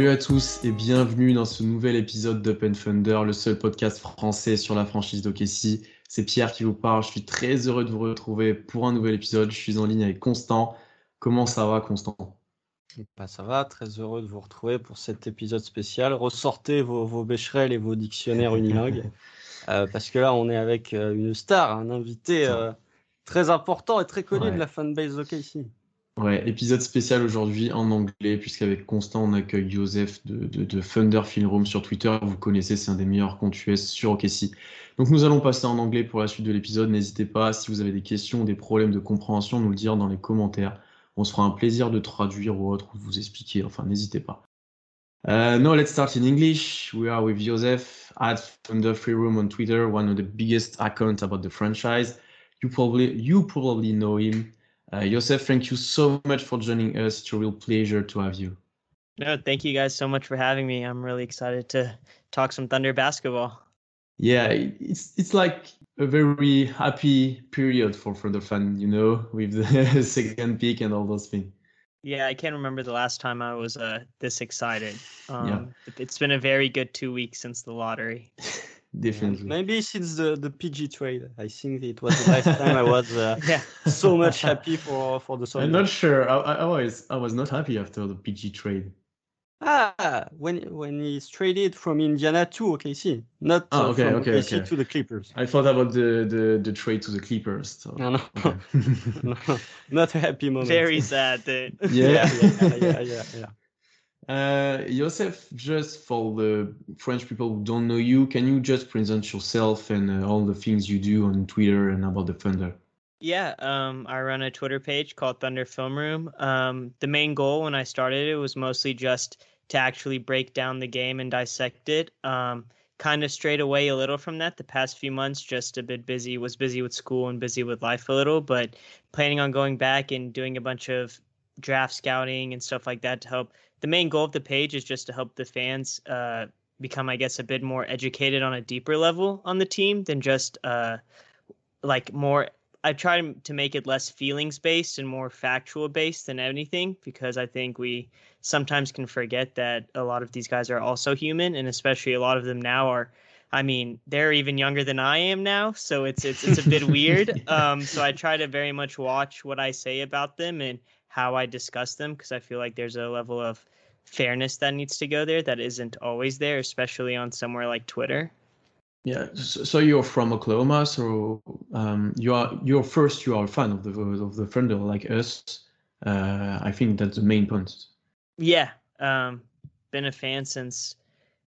Salut à tous et bienvenue dans ce nouvel épisode d'Open Thunder, le seul podcast français sur la franchise d'OKC. C'est Pierre qui vous parle, je suis très heureux de vous retrouver pour un nouvel épisode. Je suis en ligne avec Constant. Comment ça va Constant? Bah, ça va, très heureux de vous retrouver pour cet épisode spécial. Ressortez vos, vos bécherelles et vos dictionnaires unilingues, euh, parce que là, on est avec euh, une star, un invité euh, très important et très connu Ouais. de la fanbase OKC. Ouais, épisode spécial aujourd'hui en anglais, puisqu'avec Constant, on accueille Joseph de, de, de Thunder Film Room sur Twitter. Vous connaissez, c'est un des meilleurs comptes US sur OKC. Donc nous allons passer en anglais pour la suite de l'épisode. N'hésitez pas, si vous avez des questions des problèmes de compréhension, nous le dire dans les commentaires. On se fera un plaisir de traduire ou autre, ou de vous expliquer. Enfin, n'hésitez pas. Uh, now let's start in English. We are with Joseph at Thunder Room on Twitter, one of the biggest accounts about the franchise. You probably you probably know him. Uh, Joseph, thank you so much for joining us. It's a real pleasure to have you. No, thank you guys so much for having me. I'm really excited to talk some Thunder basketball. Yeah, it's it's like a very happy period for for the fan, you know, with the second pick and all those things. Yeah, I can't remember the last time I was uh, this excited. Um, Yeah. It's been a very good two weeks since the lottery. Definitely. Maybe since the, the PG trade, I think it was the last time I was uh, Yeah. so much happy for, for the I'm not sure. I, I I was I was not happy after the PG trade. Ah, when when he's traded from Indiana to OKC, not uh, okay, from okay, OKC okay. to the Clippers. I thought about the the, the trade to the Clippers. So. No, no, okay. no, not a happy moment. Very sad that. Yeah. yeah, yeah, yeah, yeah. Uh, Joseph, just for the French people who don't know you, can you just present yourself and uh, all the things you do on Twitter and about the Thunder? Yeah, um, I run a Twitter page called Thunder Film Room. Um, the main goal when I started it was mostly just to actually break down the game and dissect it. Um, kind of strayed away a little from that the past few months, just a bit busy, was busy with school and busy with life a little, but planning on going back and doing a bunch of draft scouting and stuff like that to help. The main goal of the page is just to help the fans uh, become, I guess, a bit more educated on a deeper level on the team than just uh, like more I try to make it less feelings based and more factual based than anything because I think we sometimes can forget that a lot of these guys are also human and especially a lot of them now are I mean they're even younger than I am now so it's it's it's a bit weird. Um so I try to very much watch what I say about them and how I discuss them because I feel like there's a level of fairness that needs to go there that isn't always there especially on somewhere like Twitter Yeah, so, you're from Oklahoma, so um, you are you're first you are a fan of the of the Thunder like us. Uh, I think that's the main point. Yeah, um, been a fan since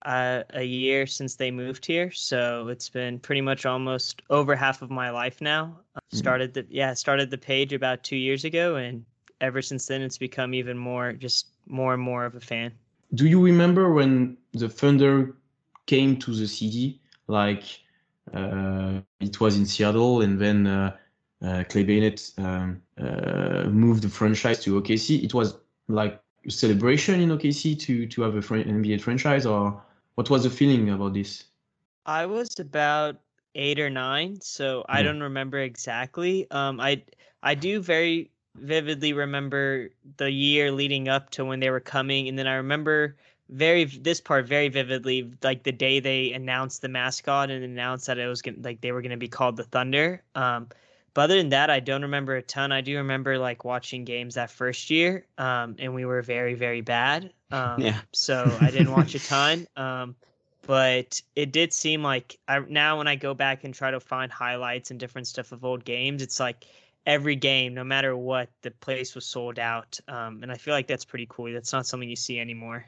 uh, a year since they moved here, so it's been pretty much almost over half of my life now. Mhm. Started the yeah started the page about two years ago, and ever since then it's become even more just more and more of a fan. Do you remember when the Thunder came to the city? Like uh, it was in Seattle, and then uh, uh, Clay Bennett um, uh, moved the franchise to OKC. It was like a celebration in OKC to to have a fran- NBA franchise, or what was the feeling about this? I was about eight or nine, so I Yeah. don't remember exactly. Um, I I do very vividly remember the year leading up to when they were coming, and then I remember very this part very vividly, like the day they announced the mascot and announced that it was gonna like they were gonna be called the Thunder. Um, but other than that, I don't remember a ton. I do remember like watching games that first year, um, and we were very very bad. Um, Yeah. So I didn't watch a ton. Um, but it did seem like I now when I go back and try to find highlights and different stuff of old games, it's like every game, no matter what, the place was sold out. Um, and I feel like that's pretty cool. That's not something you see anymore.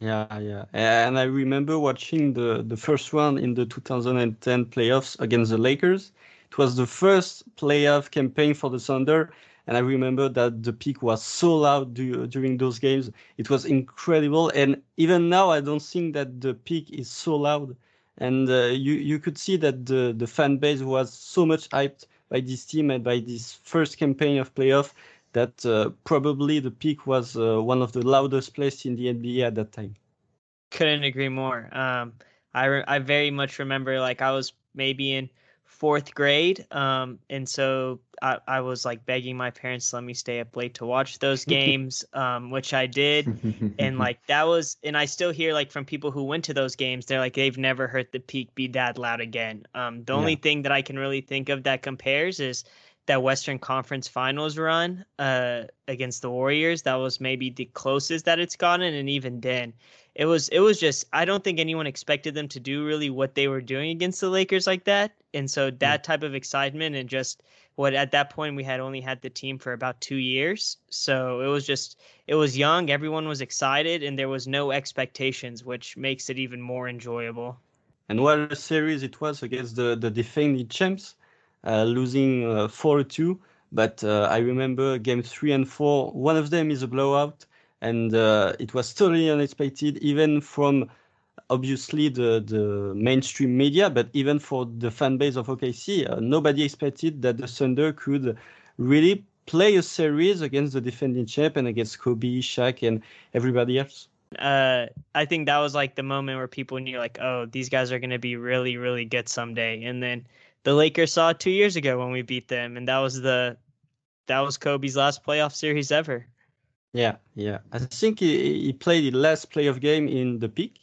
Yeah, yeah. And I remember watching the, the first one in the 2010 playoffs against the Lakers. It was the first playoff campaign for the Thunder. And I remember that the Peake was so loud du- during those games. It was incredible. And even now, I don't think that the Peake is so loud. And uh, you, you could see that the, the fan base was so much hyped by this team and by this first campaign of playoff that uh, probably the Peake was uh, one of the loudest places in the NBA at that time. Couldn't agree more. Um, I re- I very much remember like I was maybe in fourth grade, um, and so I, I was like begging my parents to let me stay up late to watch those games, um, which I did, and like that was, and I still hear like from people who went to those games, they're like they've never heard the Peake be that loud again. Um, the only thing that I can really think of that compares is that Western Conference Finals run uh, against the Warriors. That was maybe the closest that it's gotten, and even then, it was it was just I don't think anyone expected them to do really what they were doing against the Lakers like that, and so that type of excitement and just what at that point we had only had the team for about two years, so it was just it was young, everyone was excited, and there was no expectations, which makes it even more enjoyable. And what a series it was against the, the defending champs, uh, losing uh, 4 2. But uh, I remember game three and four, one of them is a blowout. And uh, it was totally unexpected, even from obviously the, the mainstream media, but even for the fan base of OKC. Uh, nobody expected that the Thunder could really play a series against the defending champ and against Kobe, Shaq, and everybody else. uh I think that was like the moment where people knew like, oh, these guys are gonna be really, really good someday. And then the Lakers saw two years ago when we beat them, and that was the that was Kobe's last playoff series ever. Yeah, yeah. I think he, he played the last playoff game in the Peake.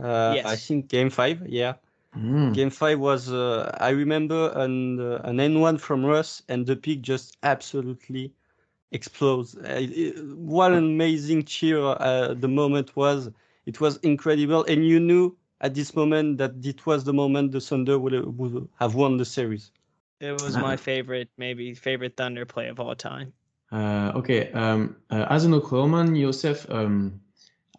Uh, I think game five. Yeah, Mm. game five was. Uh, I remember an uh, an and-one from Russ, and the Peake just absolutely explodes. Uh, it- what an amazing cheer uh, the moment was. It was incredible, and you knew at this moment that it was the moment the Thunder would, would have won the series. It was my favorite, maybe favorite Thunder play of all time. Uh, okay, um, uh, as an Oklahoman, Yosef, um,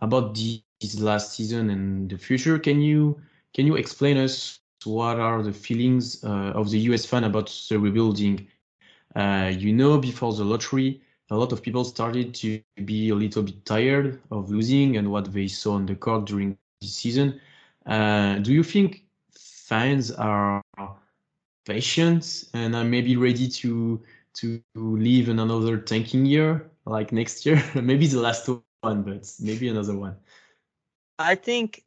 about this last season and the future, can you can you explain us what are the feelings uh, of the US fan about the rebuilding? Uh, you know, before the lottery, a lot of people started to be a little bit tired of losing and what they saw on the court during this season. Uh, do you think fans are patient and are maybe ready to to live in another tanking year like next year. Maybe the last one but maybe another one. I think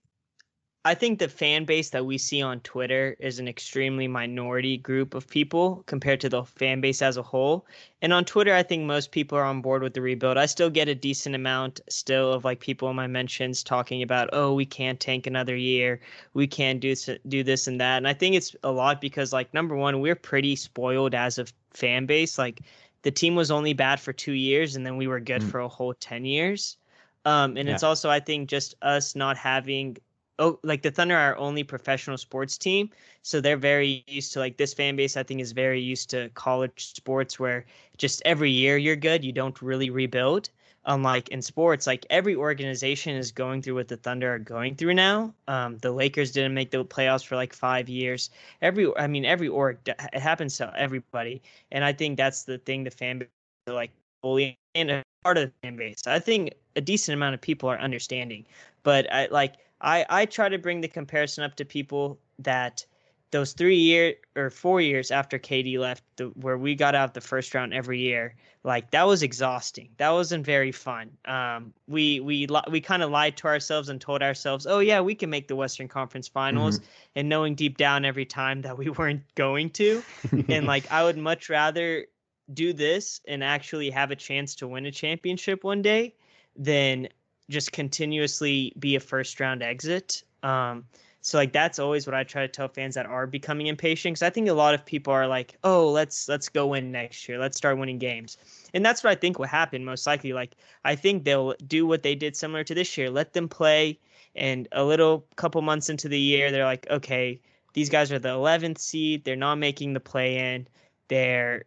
I think the fan base that we see on Twitter is an extremely minority group of people compared to the fan base as a whole. And on Twitter, I think most people are on board with the rebuild. I still get a decent amount still of like people in my mentions talking about, oh, we can't tank another year, we can't do do this and that. And I think it's a lot because like number one, we're pretty spoiled as a fan base. Like the team was only bad for two years, and then we were good Mm. for a whole ten years. Um, and it's also I think just us not having oh like the Thunder are only professional sports team, so they're very used to like this fan base. I think is very used to college sports where just every year you're good, you don't really rebuild. Unlike in sports, like every organization is going through what the Thunder are going through now. Um, the Lakers didn't make the playoffs for like five years. Every, I mean, every org, it happens to everybody, and I think that's the thing the fan base like fully and a part of the fan base. I think a decent amount of people are understanding, but I like I I try to bring the comparison up to people that those three year or four years after KD left, the, where we got out the first round every year, like that was exhausting. That wasn't very fun. Um, we we li- we kind of lied to ourselves and told ourselves, oh yeah, we can make the Western Conference Finals, and knowing deep down every time that we weren't going to and like I would much rather do this and actually have a chance to win a championship one day than just continuously be a first round exit. Um, so like that's always what I try to tell fans that are becoming impatient because I think a lot of people are like, oh, let's let's go win next year, let's start winning games, and that's what I think will happen most likely. Like I think they'll do what they did similar to this year, let them play, and a little couple months into the year, they're like, okay, these guys are the 11th seed, they're not making the play in, they're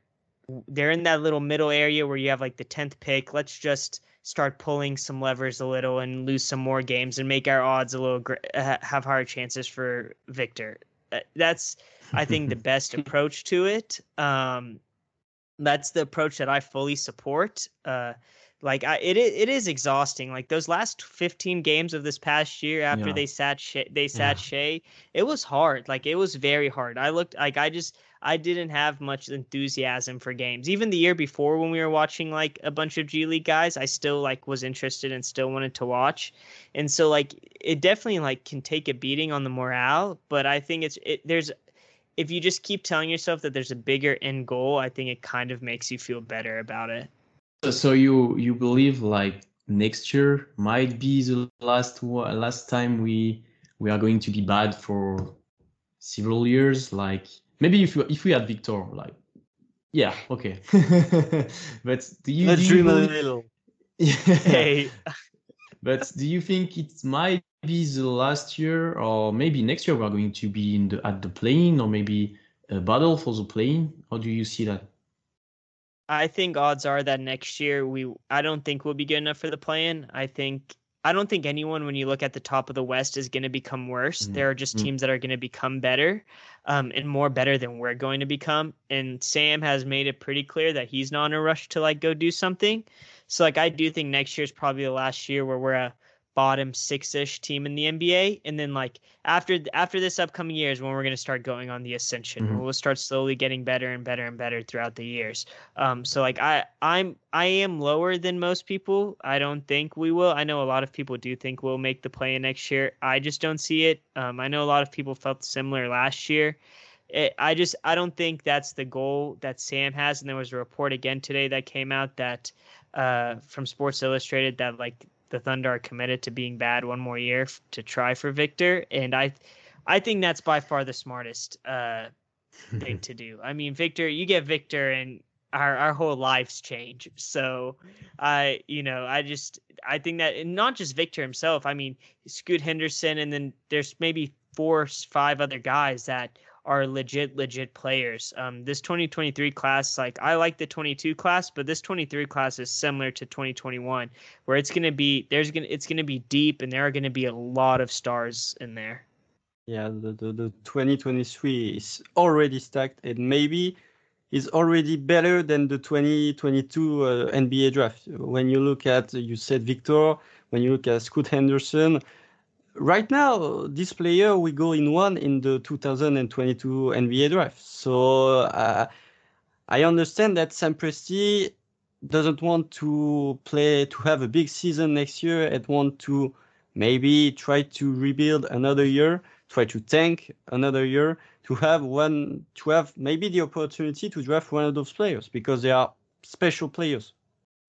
they're in that little middle area where you have like the 10th pick. Let's just start pulling some levers a little and lose some more games and make our odds a little have higher chances for Victor. Uh, That's I think the best approach to it. Um, that's the approach that I fully support. Uh, like I, it, it is exhausting. Like those last 15 games of this past year after Yeah. they sat Shai, they sat Yeah. Shai, it was hard. Like it was very hard. I looked like I just I didn't have much enthusiasm for games. Even the year before when we were watching like a bunch of G League guys, I still like was interested and still wanted to watch. And so like it definitely like can take a beating on the morale, but I think it's it there's if you just keep telling yourself that there's a bigger end goal, I think it kind of makes you feel better about it. So you you believe like next year might be the last last time we we are going to be bad for several years like maybe if we, if we had victor like yeah okay but do you, Let's do dream you a little. yeah. Hey, but do you think it might be the last year or maybe next year we are going to be in the at the play-in or maybe a battle for the play-in how do you see that I think odds are that next year we I don't think we'll be good enough for the play-in. I think I don't think anyone when you look at the top of the West is going to become worse. Mhm. There are just Mhm. teams that are going to become better um, and more better than we're going to become. And Sam has made it pretty clear that he's not in a rush to like go do something. So like I do think next year is probably the last year where we're a bottom six-ish team in the NBA, and then like after after this upcoming year is when we're going to start going on the ascension. Mhm. We'll start slowly getting better and better and better throughout the years. Um, so like I I'm I am lower than most people. I don't think we will. I know a lot of people do think we'll make the play in next year. I just don't see it. Um, I know a lot of people felt similar last year. It, I just I don't think that's the goal that Sam has. And there was a report again today that came out that uh, from Sports Illustrated that like the Thunder are committed to being bad one more year f- to try for Victor, and I I think that's by far the smartest uh, thing to do. I mean, Victor, you get Victor, and our our whole lives change. So, I you know, I just I think that and not just Victor himself. I mean, Scoot Henderson, and then there's maybe four, or five other guys that are legit, legit players. Um, this 2023 class, like I like the 22 class, but this 23 class is similar to 2021, where it's gonna be there's gonna it's gonna be deep, and there are gonna be a lot of stars in there. Yeah, the, the, the 2023 is already stacked and maybe is already better than the 2022 uh, NBA draft. When you look at, you said Victor, when you look at Scoot Henderson, right now, this player we go in one in the 2022 NBA draft. So uh, I understand that Sam Presti doesn't want to play, to have a big season next year and want to maybe try to rebuild another year try to tank another year to have one to have maybe the opportunity to draft one of those players because they are special players.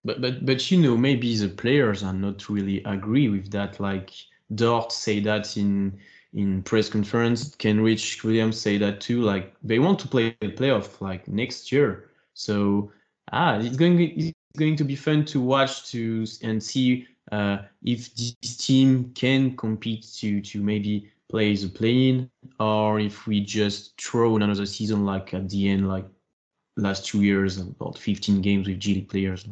But but but you know maybe the players are not really agree with that. Like Dort say that in in press conference. Kenrich Williams say that too. Like they want to play the playoff like next year. So ah, it's going it's going to be fun to watch to and see uh, if this team can compete to to maybe play the play-in or if we just throw another season like at the end like last two years about 15 games with G League players.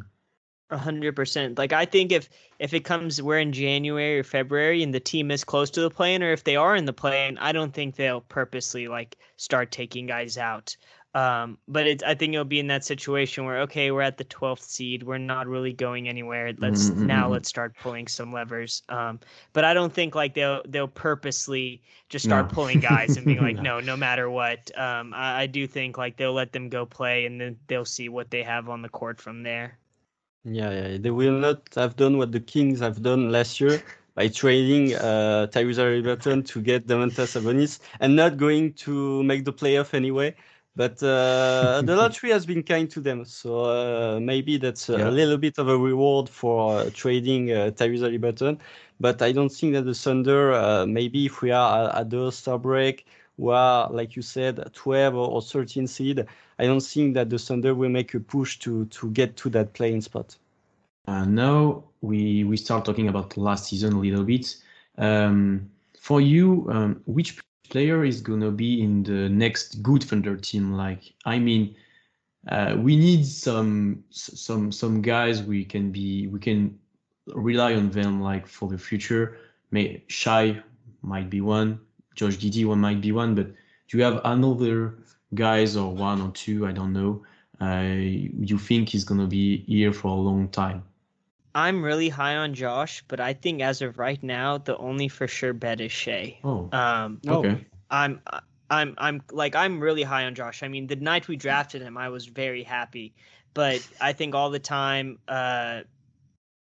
A hundred percent. Like I think if if it comes we're in January or February and the team is close to the play-in, or if they are in the play-in, I don't think they'll purposely like start taking guys out. Um, but it's I think it'll be in that situation where okay, we're at the twelfth seed, we're not really going anywhere. Let's Mhm, now mhm. let's start pulling some levers. Um, but I don't think like they'll they'll purposely just start No. pulling guys and being like, No. no, no matter what. Um, I, I do think like they'll let them go play and then they'll see what they have on the court from there. Yeah, yeah, they will not have done what the Kings have done last year by trading uh, Tyrese Haliburton to get Domantas Sabonis and not going to make the playoff anyway. But uh, the lottery has been kind to them, so uh, maybe that's a Yeah. little bit of a reward for uh, trading uh, Tyrese Haliburton. But I don't think that the Thunder, uh, maybe if we are at the All-Star break, we are, like you said, 12 or, or 13 seed, I don't think that the Thunder will make a push to to get to that playing spot. Uh, now we we start talking about last season a little bit. Um, for you, um, which player is gonna be in the next good Thunder team? Like, I mean, uh, we need some some some guys we can be we can rely on them like for the future. May Shy might be one, Josh Giddey one might be one, but do you have another guys or one or two? I don't know. Uh, you think he's gonna be here for a long time? I'm really high on Josh, but I think as of right now, the only for sure bet is Shai. Oh, Um, okay. I'm I'm I'm like I'm really high on Josh. I mean, the night we drafted him, I was very happy. But I think all the time, uh,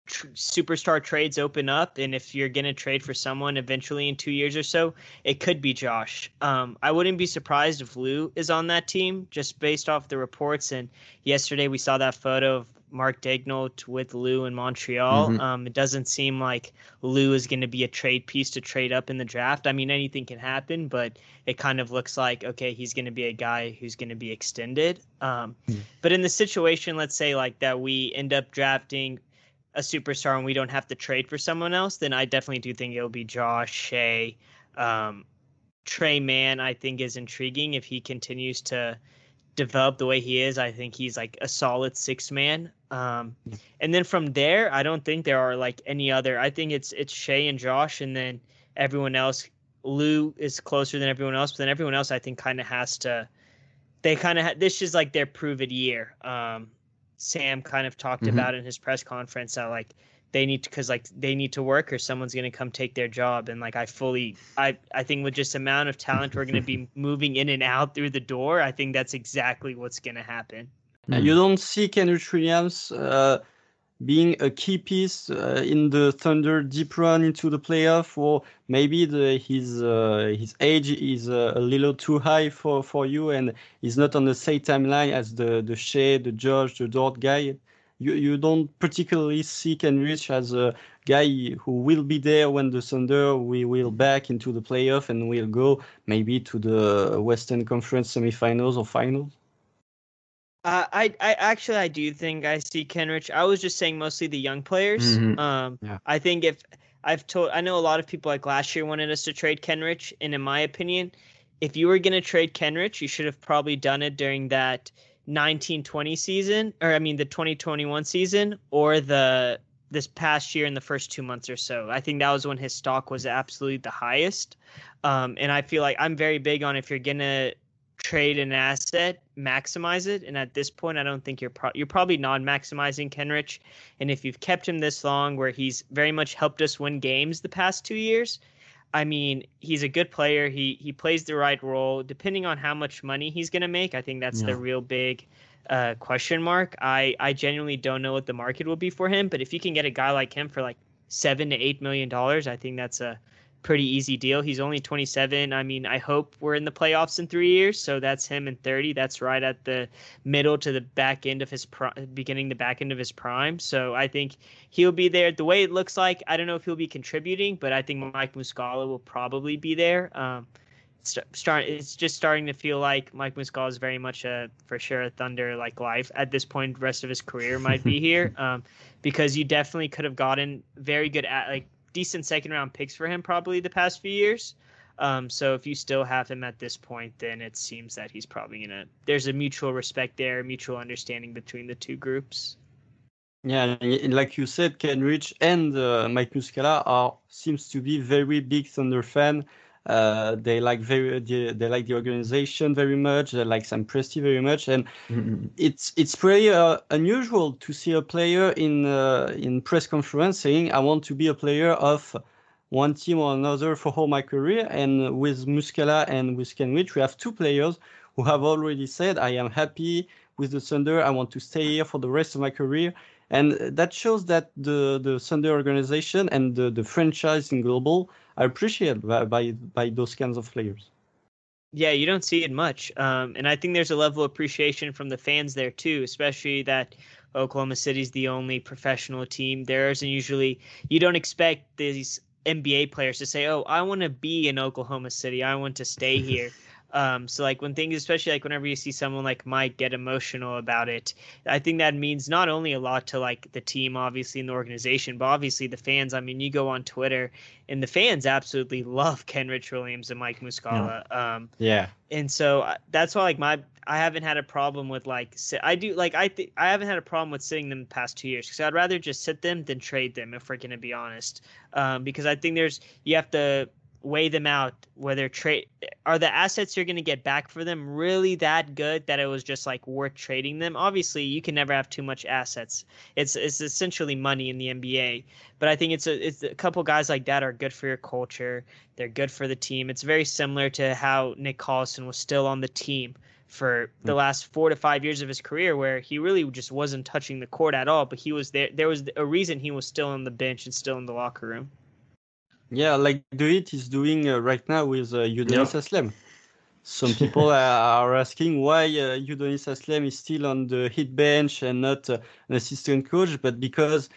tr- superstar trades open up, and if you're gonna trade for someone eventually in two years or so, it could be Josh. Um, I wouldn't be surprised if Lu is on that team, just based off the reports. And yesterday we saw that photo of Mark Daigneault with Lu in Montreal. Mhm. Um, it doesn't seem like Lu is going to be a trade piece to trade up in the draft. I mean, anything can happen, but it kind of looks like okay, he's going to be a guy who's going to be extended. Um, Hmm. But in the situation, let's say like that, we end up drafting a superstar and we don't have to trade for someone else, then I definitely do think it'll be Josh Shai. Um, Tre Mann, I think, is intriguing if he continues to develop the way he is. I think he's like a solid six man. Um, and then from there, I don't think there are like any other. I think it's it's Shai and Josh, and then everyone else. Lu is closer than everyone else, but then everyone else I think kind of has to. They kind of ha- this is like their prove it year. Um, Sam kind of talked Mhm. about in his press conference that like they need to because like they need to work or someone's going to come take their job and like i fully i i think with just amount of talent we're going to be moving in and out through the door i think that's exactly what's going to happen Hmm. You don't see Kenrich Williams uh, being a key piece uh, in the Thunder deep run into the playoff, or maybe the, his uh, his age is uh, a little too high for, for you, and he's not on the same timeline as the the Shea, the George, the Dort guy. You you don't particularly see Kenrich as a guy who will be there when the Thunder we will back into the playoff and will go maybe to the Western Conference semifinals or finals. Uh, I, I actually I do think I see Kenrich. I was just saying mostly the young players. Mhm. Um, Yeah. I think if I've told, I know a lot of people like last year wanted us to trade Kenrich, and in my opinion, if you were going to trade Kenrich, you should have probably done it during that 1920 season, or I mean the 2021 season, or the this past year in the first two months or so. I think that was when his stock was absolutely the highest. Um, and I feel like I'm very big on if you're gonna trade an asset, maximize it. And at this point, I don't think you're pro- you're probably not maximizing Kenrich. And if you've kept him this long, where he's very much helped us win games the past two years, I mean, he's a good player. He he plays the right role. Depending on how much money he's gonna make, I think that's the real big uh, question mark. I I genuinely don't know what the market will be for him. But if you can get a guy like him for like seven to eight million dollars, I think that's a pretty easy deal. He's only 27. I mean, I hope we're in the playoffs in three years. So that's him in 30. That's right at the middle to the back end of his pri- beginning, the back end of his prime. So I think he'll be there. The way it looks like, I don't know if he'll be contributing, but I think Mike Muscala will probably be there. Um, st- start it's just starting to feel like Mike Muscala is very much a for sure a Thunder like life at this point. The rest of his career might be here um, because you definitely could have gotten very good at like decent second round picks for him probably the past few years. Um, so if you still have him at this point, then it seems that he's probably gonna. There's a mutual respect there, mutual understanding between the two groups. Yeah, and like you said, Kenrich and uh, Mike Muscala are seems to be very big Thunder fan. Uh, they like very they, they like the organization very much. They like Sam Presti very much, and Mhm. it's it's pretty uh, unusual to see a player in uh, in press conference saying, "I want to be a player of one team or another for all my career." And with Muscala and with Kenrich, we have two players who have already said, "I am happy with the Thunder. I want to stay here for the rest of my career." And that shows that the the Thunder organization and the, the franchise in global are appreciated by, by by those kinds of players. Yeah, you don't see it much. Um, and I think there's a level of appreciation from the fans there too, especially that Oklahoma City's the only professional team. There isn't usually you don't expect these NBA players to say, "Oh, I want to be in Oklahoma City. I want to stay here." Um, so like when things, especially like whenever you see someone like Mike get emotional about it, I think that means not only a lot to like the team, obviously, in the organization, but obviously the fans. I mean, you go on Twitter and the fans absolutely love Kenrich Williams and Mike Muscala. Um, Yeah. and so uh, that's why like my I haven't had a problem with like I do like I think I haven't had a problem with sitting them the past two years because I'd rather just sit them than trade them if we're gonna be honest. Um, because I think there's you have to weigh them out whether trade are the assets you're going to get back for them really that good that it was just like worth trading them? Obviously you can never have too much assets. It's it's essentially money in the NBA but I think it's a it's a couple guys like that are good for your culture. They're good for the team. It's very similar to how Nick Collison was still on the team for the Mm. last 4 to 5 years of his career where he really just wasn't touching the court at all but he was there there was a reason he was still on the bench and still in the locker room Yeah, like Doit is doing uh, right now with uh, Udonis Aslem. Some people are are asking why uh, Udonis Aslem is still on the Heat bench and not uh, an assistant coach, but because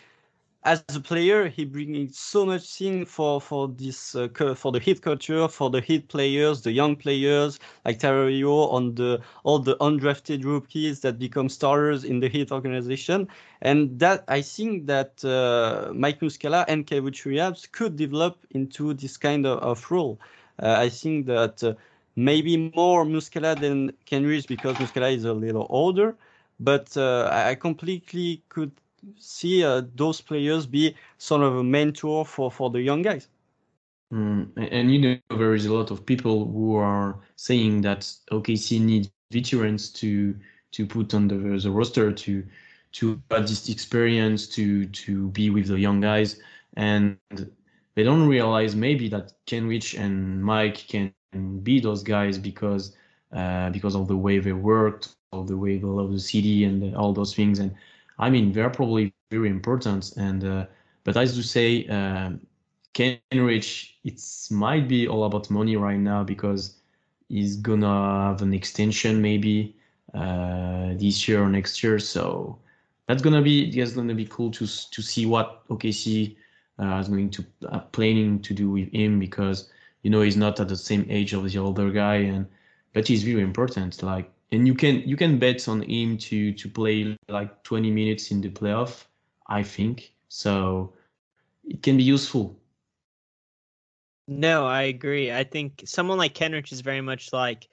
as a player he brings so much thing for for this uh, for the Heat culture, for the Heat players, the young players like Tarario on the all the undrafted rookies that become starters in the Heat organization and that I think that uh, Mike Muscala and Kevin Williams could develop into this kind of, of role. Uh, I think that uh, maybe more Muscala than Kenrich because Muscala is a little older, but uh, I completely could see uh, those players be sort of a mentor for, for the young guys. Mm, and you know there is a lot of people who are saying that OKC needs veterans to to put on the, the roster to to add this experience to to be with the young guys and they don't realize maybe that Kenrich and Mike can be those guys because uh, because of the way they worked, of the way they love the city and all those things. And I mean, they're probably very important. And uh, but as you say, um, Kenrich, it might be all about money right now because he's gonna have an extension maybe uh, this year or next year. So that's gonna be that's gonna be cool to to see what OKC uh, is going to uh, planning to do with him because you know he's not at the same age of the older guy and but he's very important like and you can you can bet on him to to play like 20 minutes in the playoff i think so it can be useful No, I agree. I think someone like Kenrich is very much like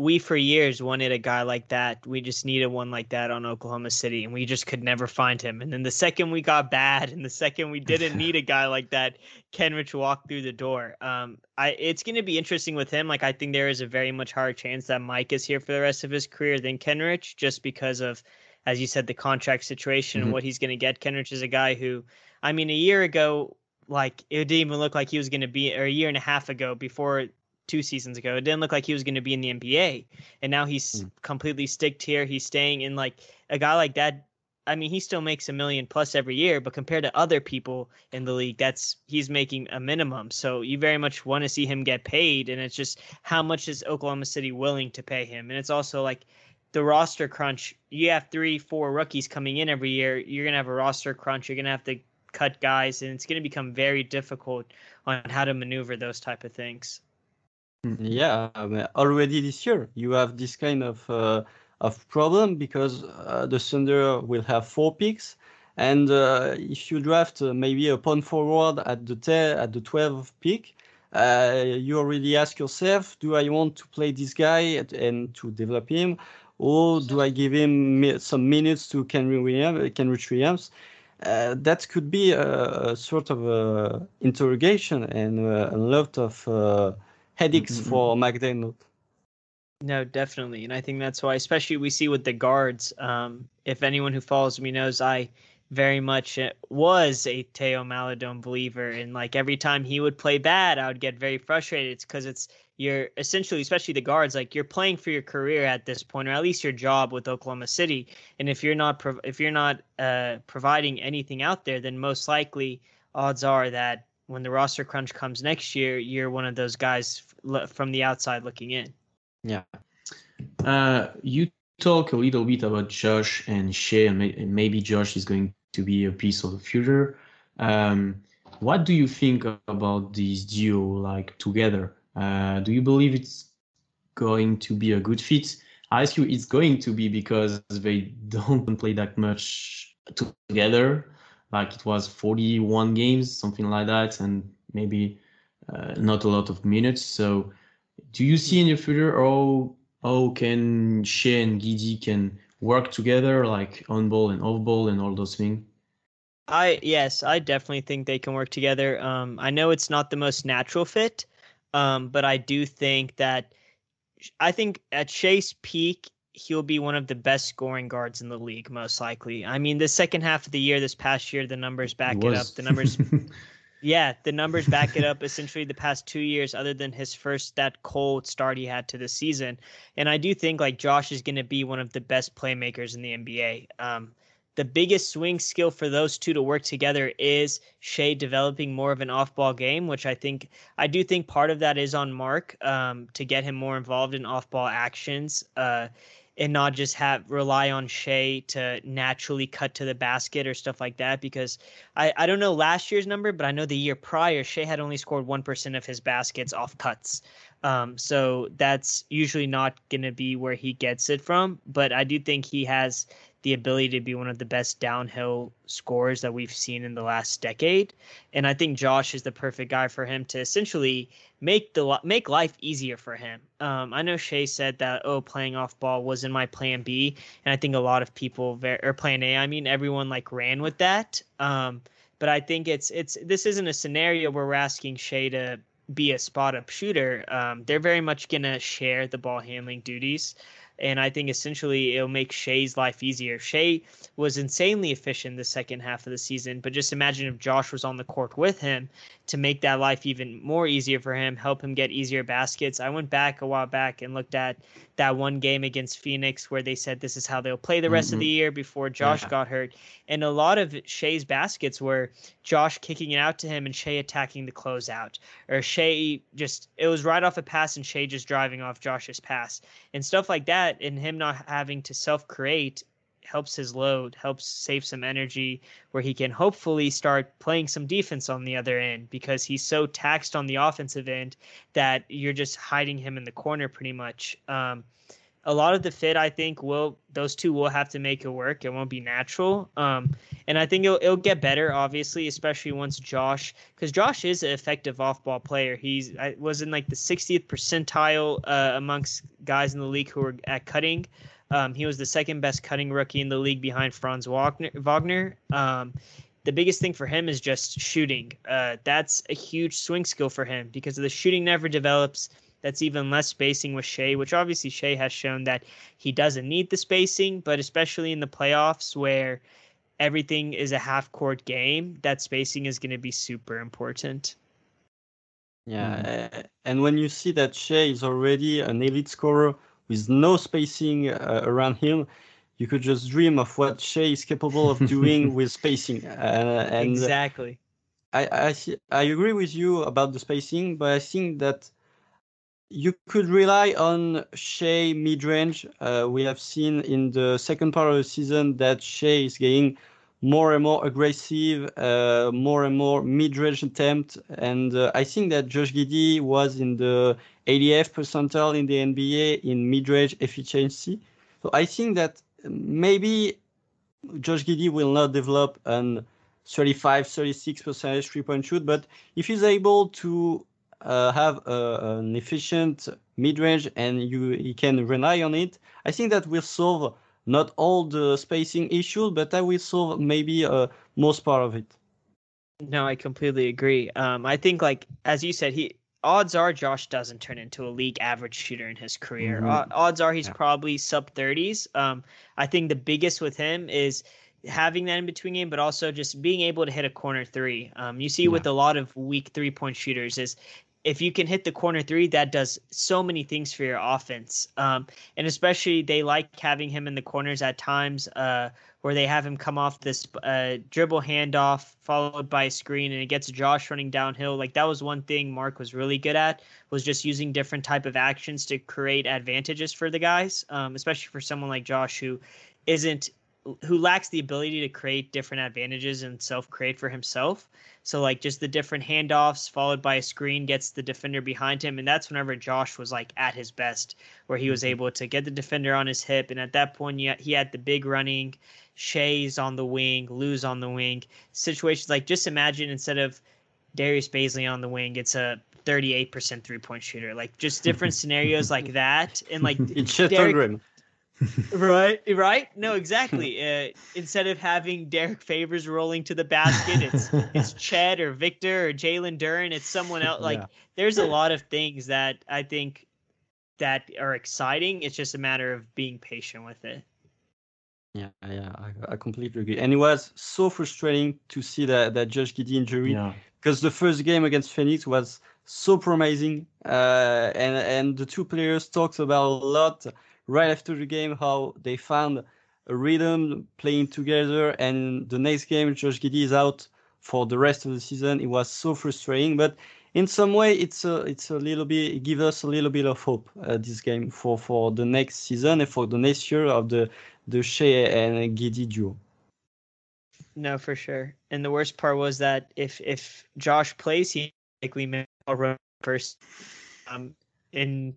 we for years wanted a guy like that. We just needed one like that on Oklahoma City, and we just could never find him. And then the second we got bad, and the second we didn't need a guy like that, Kenrich walked through the door. Um, I it's going to be interesting with him. Like I think there is a very much higher chance that Mike is here for the rest of his career than Kenrich, just because of, as you said, the contract situation Mhm. and what he's going to get. Kenrich is a guy who, I mean, a year ago like it didn't even look like he was going to be or a year and a half ago before two seasons ago it didn't look like he was going to be in the nba and now he's Mm. completely sticked here. He's staying in like a guy like that i mean he still makes a million plus every year but compared to other people in the league that's he's making a minimum. So you very much want to see him get paid and it's just how much is oklahoma city willing to pay him? And it's also like the roster crunch. You have three four rookies coming in every year. You're going to have a roster crunch. You're going to have to cut guys and it's going to become very difficult on how to maneuver those type of things Yeah, I mean, already this year you have this kind of uh, of problem because uh, the Thunder will have four picks, and uh, if you draft uh, maybe a pawn forward at the te- at the 12th pick, uh, you already ask yourself, do I want to play this guy and to develop him, or do I give him some minutes to Kenry Williams, Kenrich Williams? Uh, that could be a, a sort of a interrogation and uh, a lot of uh, headaches Mm, mm, mm. for McDaniel. no definitely and i think that's why especially we see with the guards um, if anyone who follows me knows i very much uh, was a Theo Maledon believer and like every time he would play bad I would get very frustrated it's because it's you're essentially especially the guards like you're playing for your career at this point or at least your job with Oklahoma City and if you're not prov- if you're not uh, providing anything out there then most likely odds are that when the roster crunch comes next year you're one of those guys from the outside looking in Yeah. Uh, you talk a little bit about Josh and Shai, and may- and maybe Josh is going to be a piece of the future. Um, what do you think about this duo, like together? Uh, do you believe it's going to be a good fit? I ask you, it's going to be because they don't play that much together. Like it was 41 games, something like that, and maybe uh, not a lot of minutes. So, do you see in the future, how how can Shai and Giddey can work together, like on ball and off ball and all those things? I yes, I definitely think they can work together. Um, I know it's not the most natural fit, Um, but I do think that I think at Shai's peak, he'll be one of the best scoring guards in the league, most likely. I mean, the second half of the year, this past year, the numbers back it up. The numbers, yeah, the numbers back it up. Essentially, the past two years, other than his first that cold start he had to the season, and I do think like Josh is going to be one of the best playmakers in the NBA. Um, the biggest swing skill for those two to work together is Shai developing more of an off-ball game, which I think I do think part of that is on Mark um, to get him more involved in off-ball actions. Uh, and not just have rely on Shai to naturally cut to the basket or stuff like that. Because I, I don't know last year's number, but I know the year prior, Shai had only scored 1% of his baskets off cuts. Um, so that's usually not going to be where he gets it from. But I do think he has the ability to be one of the best downhill scorers that we've seen in the last decade. And I think Josh is the perfect guy for him to essentially make the make life easier for him. Um, I know Shai said that oh playing off ball was in my plan B, and I think a lot of people or plan A. I mean everyone like ran with that. Um, but I think it's it's this isn't a scenario where we're asking Shai to be a spot up shooter. Um, they're very much gonna share the ball handling duties and I think essentially it'll make Shai's life easier. Shai was insanely efficient the second half of the season, but just imagine if Josh was on the court with him to make that life even more easier for him, help him get easier baskets. I went back a while back and looked at that one game against Phoenix where they said this is how they'll play the rest mm-hmm. of the year before Josh yeah. got hurt. And a lot of Shai's baskets were Josh kicking it out to him and Shai attacking the closeout. Or Shai just it was right off a pass and Shai just driving off Josh's pass. And stuff like that and him not having to self create helps his load, helps save some energy where he can hopefully start playing some defense on the other end because he's so taxed on the offensive end that you're just hiding him in the corner pretty much. Um, a lot of the fit, I think, will those two will have to make it work. It won't be natural, um, and I think it'll, it'll get better, obviously, especially once Josh, because Josh is an effective off-ball player. He's I was in like the 60th percentile uh, amongst guys in the league who were at cutting. Um, he was the second best cutting rookie in the league behind Franz Wagner. Wagner. Um, the biggest thing for him is just shooting. Uh, that's a huge swing skill for him because the shooting never develops. That's even less spacing with Shai, which obviously Shai has shown that he doesn't need the spacing, but especially in the playoffs where everything is a half court game, that spacing is going to be super important. Yeah, mm. and when you see that Shai is already an elite scorer with no spacing uh, around him, you could just dream of what Shai is capable of doing with spacing. Uh, and exactly. I I, I agree with you about the spacing, but I think that you could rely on Shai mid range. Uh, we have seen in the second part of the season that Shai is getting more and more aggressive, uh, more and more mid-range attempt. And uh, I think that Josh Giddey was in the 80th percentile in the NBA in mid-range efficiency. So I think that maybe Josh Giddey will not develop an 35, 36 percentage three-point shoot, but if he's able to uh, have a, an efficient mid-range and you he can rely on it, I think that will solve not all the spacing issues, but I will solve maybe uh, most part of it. No, I completely agree. Um, I think like as you said, he odds are Josh doesn't turn into a league average shooter in his career. Mm-hmm. odds are he's yeah. probably sub 30s. Um, I think the biggest with him is having that in between game, but also just being able to hit a corner three. Um, you see yeah. with a lot of weak three point shooters is if you can hit the corner three, that does so many things for your offense. Um, and especially they like having him in the corners at times uh, where they have him come off this uh, dribble handoff followed by a screen and it gets Josh running downhill. Like that was one thing Mark was really good at was just using different type of actions to create advantages for the guys, um, especially for someone like Josh who isn't who lacks the ability to create different advantages and self create for himself. So like just the different handoffs followed by a screen gets the defender behind him, and that's whenever Josh was like at his best, where he was mm-hmm. able to get the defender on his hip, and at that point he had the big running, Shai's on the wing, Lu's on the wing, situations like just imagine instead of Darius Bazley on the wing, it's a 38% three point shooter. Like just different scenarios like that. And like it's Derrick, right, right. No, exactly. Uh, instead of having Derrick Favors rolling to the basket, it's it's Chet or Victor or Jalen Duren. It's someone else. Like Yeah. there's a lot of things that I think that are exciting. It's just a matter of being patient with it. Yeah, yeah, I, I completely agree. And it was so frustrating to see that that Josh Giddey injury Yeah. because the first game against Phoenix was so promising, uh, and and the two players talked about a lot right after the game how they found a rhythm playing together. And the next game, Josh Giddey is out for the rest of the season. It was so frustrating, but in some way, it's a it's a little bit it gives us a little bit of hope uh, this game for for the next season and for the next year of the the Shai and Giddey duo. No, for sure. And the worst part was that if if Josh plays, he likely may run first. Um, and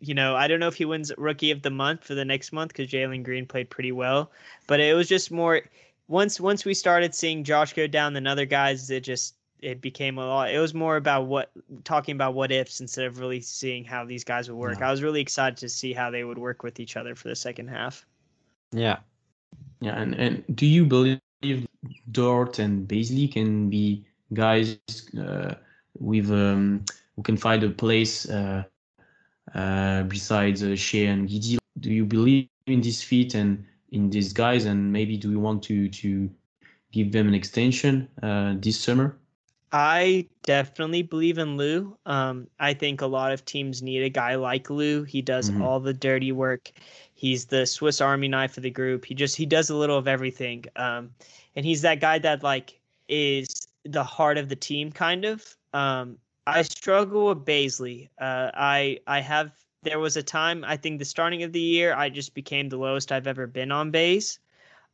you know, I don't know if he wins Rookie of the Month for the next month because Jalen Green played pretty well. But it was just more once once we started seeing Josh go down than other guys, it just it became a lot. It was more about what talking about what ifs instead of really seeing how these guys would work. Yeah. I was really excited to see how they would work with each other for the second half. Yeah. Yeah, and, and do you believe Dort and Bazley can be guys uh, with um, who can find a place uh, uh, besides uh, Shai and Giddey? Do you believe in this fit and in these guys, and maybe do you want to to give them an extension uh, this summer? I definitely believe in Lu. Um, I think a lot of teams need a guy like Lu. He does Mhm. all the dirty work. He's the Swiss Army knife of the group. He just he does a little of everything. Um, and he's that guy that like is the heart of the team, kind of. Um, I struggle with Bazley. Uh, I I have there was a time I think the starting of the year I just became the lowest I've ever been on Bays.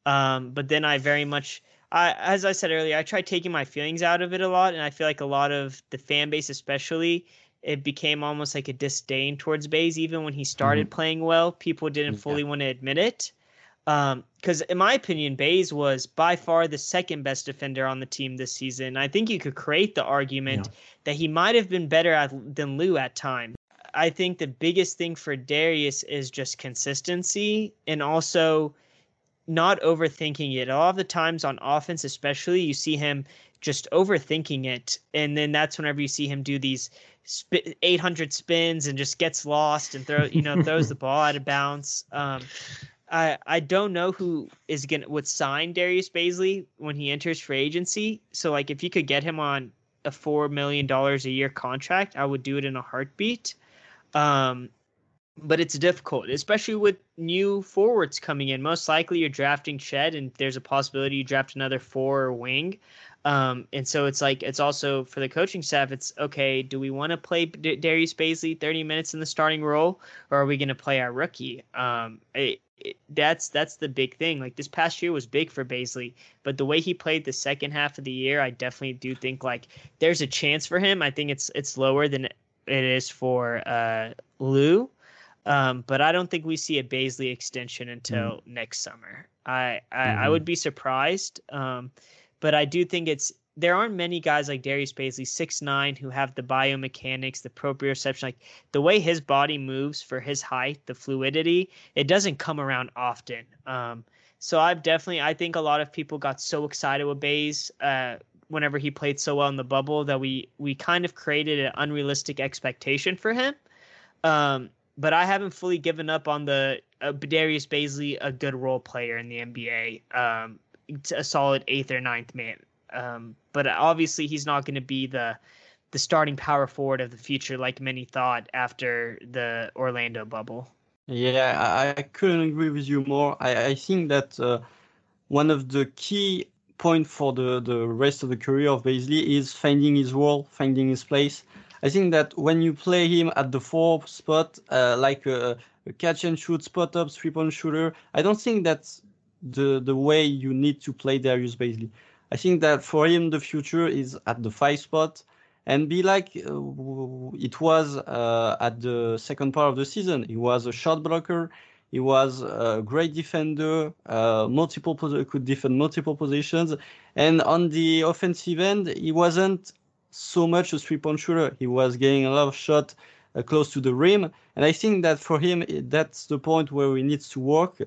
Um, but then I very much I, as I said earlier, I tried taking my feelings out of it a lot, and I feel like a lot of the fan base, especially, it became almost like a disdain towards Bays. Even when he started playing well, people didn't Yeah. fully want to admit it. Because, in my opinion, Bays was by far the second best defender on the team this season. I think you could create the argument that he might have been better at, than Lu at times. I think the biggest thing for Darius is just consistency and also not overthinking it. A lot of the times on offense, especially, you see him just overthinking it, and then that's whenever you see him do these sp- 800 spins and just gets lost and throw, you know, throws the ball out of bounds. Um, I I don't know who is gonna would sign Darius Bazley when he enters free agency. So like, if you could get him on a four million dollars a year contract, I would do it in a heartbeat. Um, but it's difficult, especially with new forwards coming in. Most likely, you're drafting Chet, and there's a possibility you draft another four or wing. Um, and so it's like it's also for the coaching staff. It's okay. Do we want to play D- Darius Bazley 30 minutes in the starting role, or are we going to play our rookie? Um, it, it, that's that's the big thing. Like this past year was big for Bazley, but the way he played the second half of the year, I definitely do think like there's a chance for him. I think it's it's lower than it is for uh, Lu. Um, but I don't think we see a Bazley extension until next summer. I I, I Mhm. would be surprised. Um, but I do think it's there aren't many guys like Darius Bazley, six nine, who have the biomechanics, the proprioception, like the way his body moves for his height, the fluidity. It doesn't come around often. Um, so I've definitely, I think a lot of people got so excited with Bays uh, whenever he played so well in the bubble that we we kind of created an unrealistic expectation for him. Um, but I haven't fully given up on the uh, Darius Bazley, a good role player in the NBA, um, a solid eighth or ninth man. Um, but obviously, he's not going to be the the starting power forward of the future like many thought after the Orlando bubble. Yeah, I, I couldn't agree with you more. I, I think that uh, one of the key point for the, the rest of the career of Bazley is finding his role, finding his place. I think that when you play him at the four spot, uh, like a, a catch and shoot, spot up, three point shooter, I don't think that's the the way you need to play Darius Bazley. I think that for him the future is at the five spot and be like uh, it was uh, at the second part of the season. He was a shot blocker. He was a great defender, uh, multiple could defend multiple positions, and on the offensive end, he wasn't so much a three-point shooter. He was getting a lot of shot uh, close to the rim. And I think that for him, that's the point where he needs to work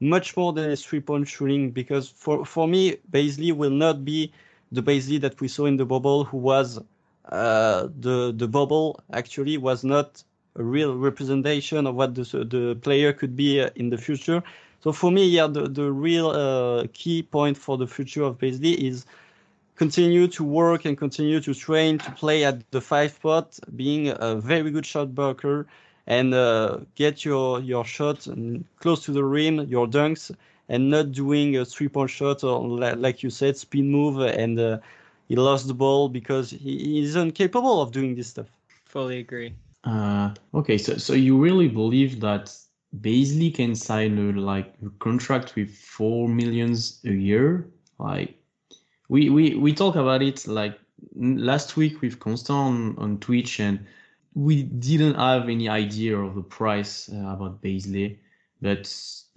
much more than his three-point shooting. Because for for me, Bazley will not be the Bazley that we saw in the bubble, who was uh, the the bubble actually was not a real representation of what the the player could be uh, in the future. So for me, yeah, the the real uh, key point for the future of Bazley is continue to work and continue to train to play at the five spot, being a very good shot blocker and uh, get your your shot close to the rim, your dunks, and not doing a three point shot or like you said, spin move and uh, he lost the ball because he is incapable of doing this stuff. Fully agree. Uh, okay, so so you really believe that Bazley can sign a like a contract with four millions a year? Like we we we talk about it like last week with Constant on, on Twitch, and we didn't have any idea of the price uh, about Bazley, but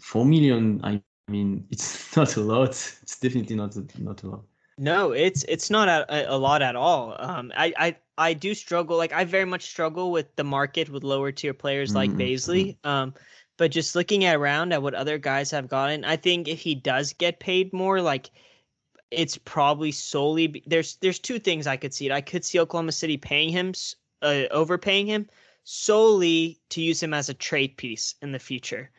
four million. I mean, it's not a lot. It's definitely not a, not a lot. No, it's it's not a, a lot at all. Um, I, I I do struggle. Like I very much struggle with the market with lower tier players like mm-hmm. Bazley. Um, but just looking at around at what other guys have gotten, I think if he does get paid more, like it's probably solely there's there's two things I could see. I could see Oklahoma City paying him, uh, overpaying him solely to use him as a trade piece in the future.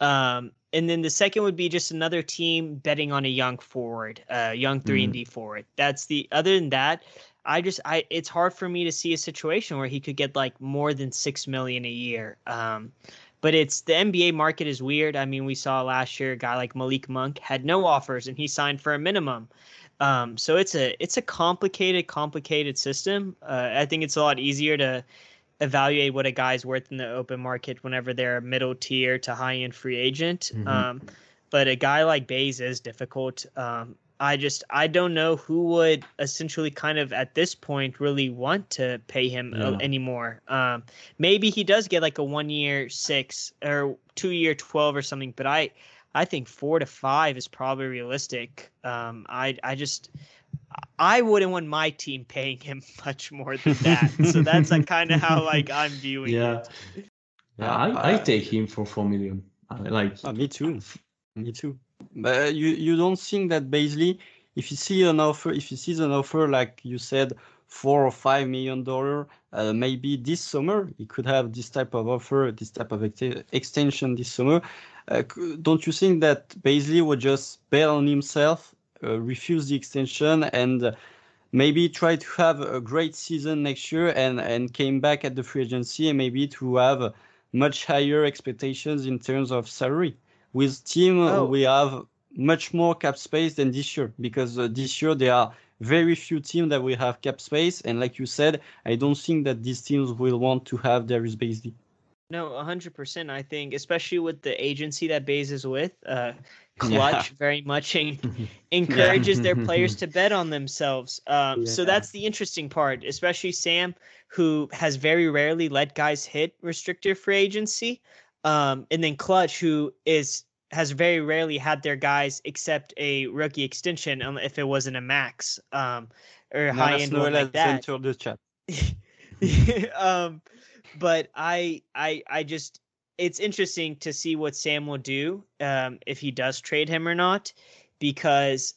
Um, and then the second would be just another team betting on a young forward, uh, young 3 and mm-hmm. D forward. That's the other than that, I just I it's hard for me to see a situation where he could get like more than six million a year. Um, but it's the NBA market is weird. I mean, we saw last year a guy like Malik Monk had no offers and he signed for a minimum. Um, so it's a it's a complicated, complicated system. Uh, I think it's a lot easier to evaluate what a guy's worth in the open market whenever they're a middle tier to high end free agent. Mm-hmm. Um, but a guy like Bays is difficult. Um, I just I don't know who would essentially kind of at this point really want to pay him yeah. anymore. Um, maybe he does get like a one year six or two year twelve or something, but I I think four to five is probably realistic. Um, I I just I wouldn't want my team paying him much more than that. so that's like kind of how like I'm viewing yeah. it. Yeah, I, I take him for four million. Like. Oh, me too. Me too. But you you don't think that basically, if you see an offer, if you see an offer like you said, four or five million dollar, uh, maybe this summer he could have this type of offer, this type of ex- extension this summer. Uh, don't you think that Bazley would just bail on himself uh, refuse the extension and uh, maybe try to have a great season next year and and came back at the free agency and maybe to have much higher expectations in terms of salary. With team, oh. we have much more cap space than this year because uh, this year there are very few teams that will have cap space, and like you said, I don't think that these teams will want to have Darius Bazley. No, 100%. I think, especially with the agency that Bays is with, uh, Klutch yeah. very much en- encourages their players to bet on themselves. Um, yeah. So that's the interesting part, especially Sam, who has very rarely let guys hit restricted free agency. Um, and then Klutch, who is has very rarely had their guys accept a rookie extension if it wasn't a max um, or high end one like that. um, but I, I, I just it's interesting to see what Sam will do um, if he does trade him or not, because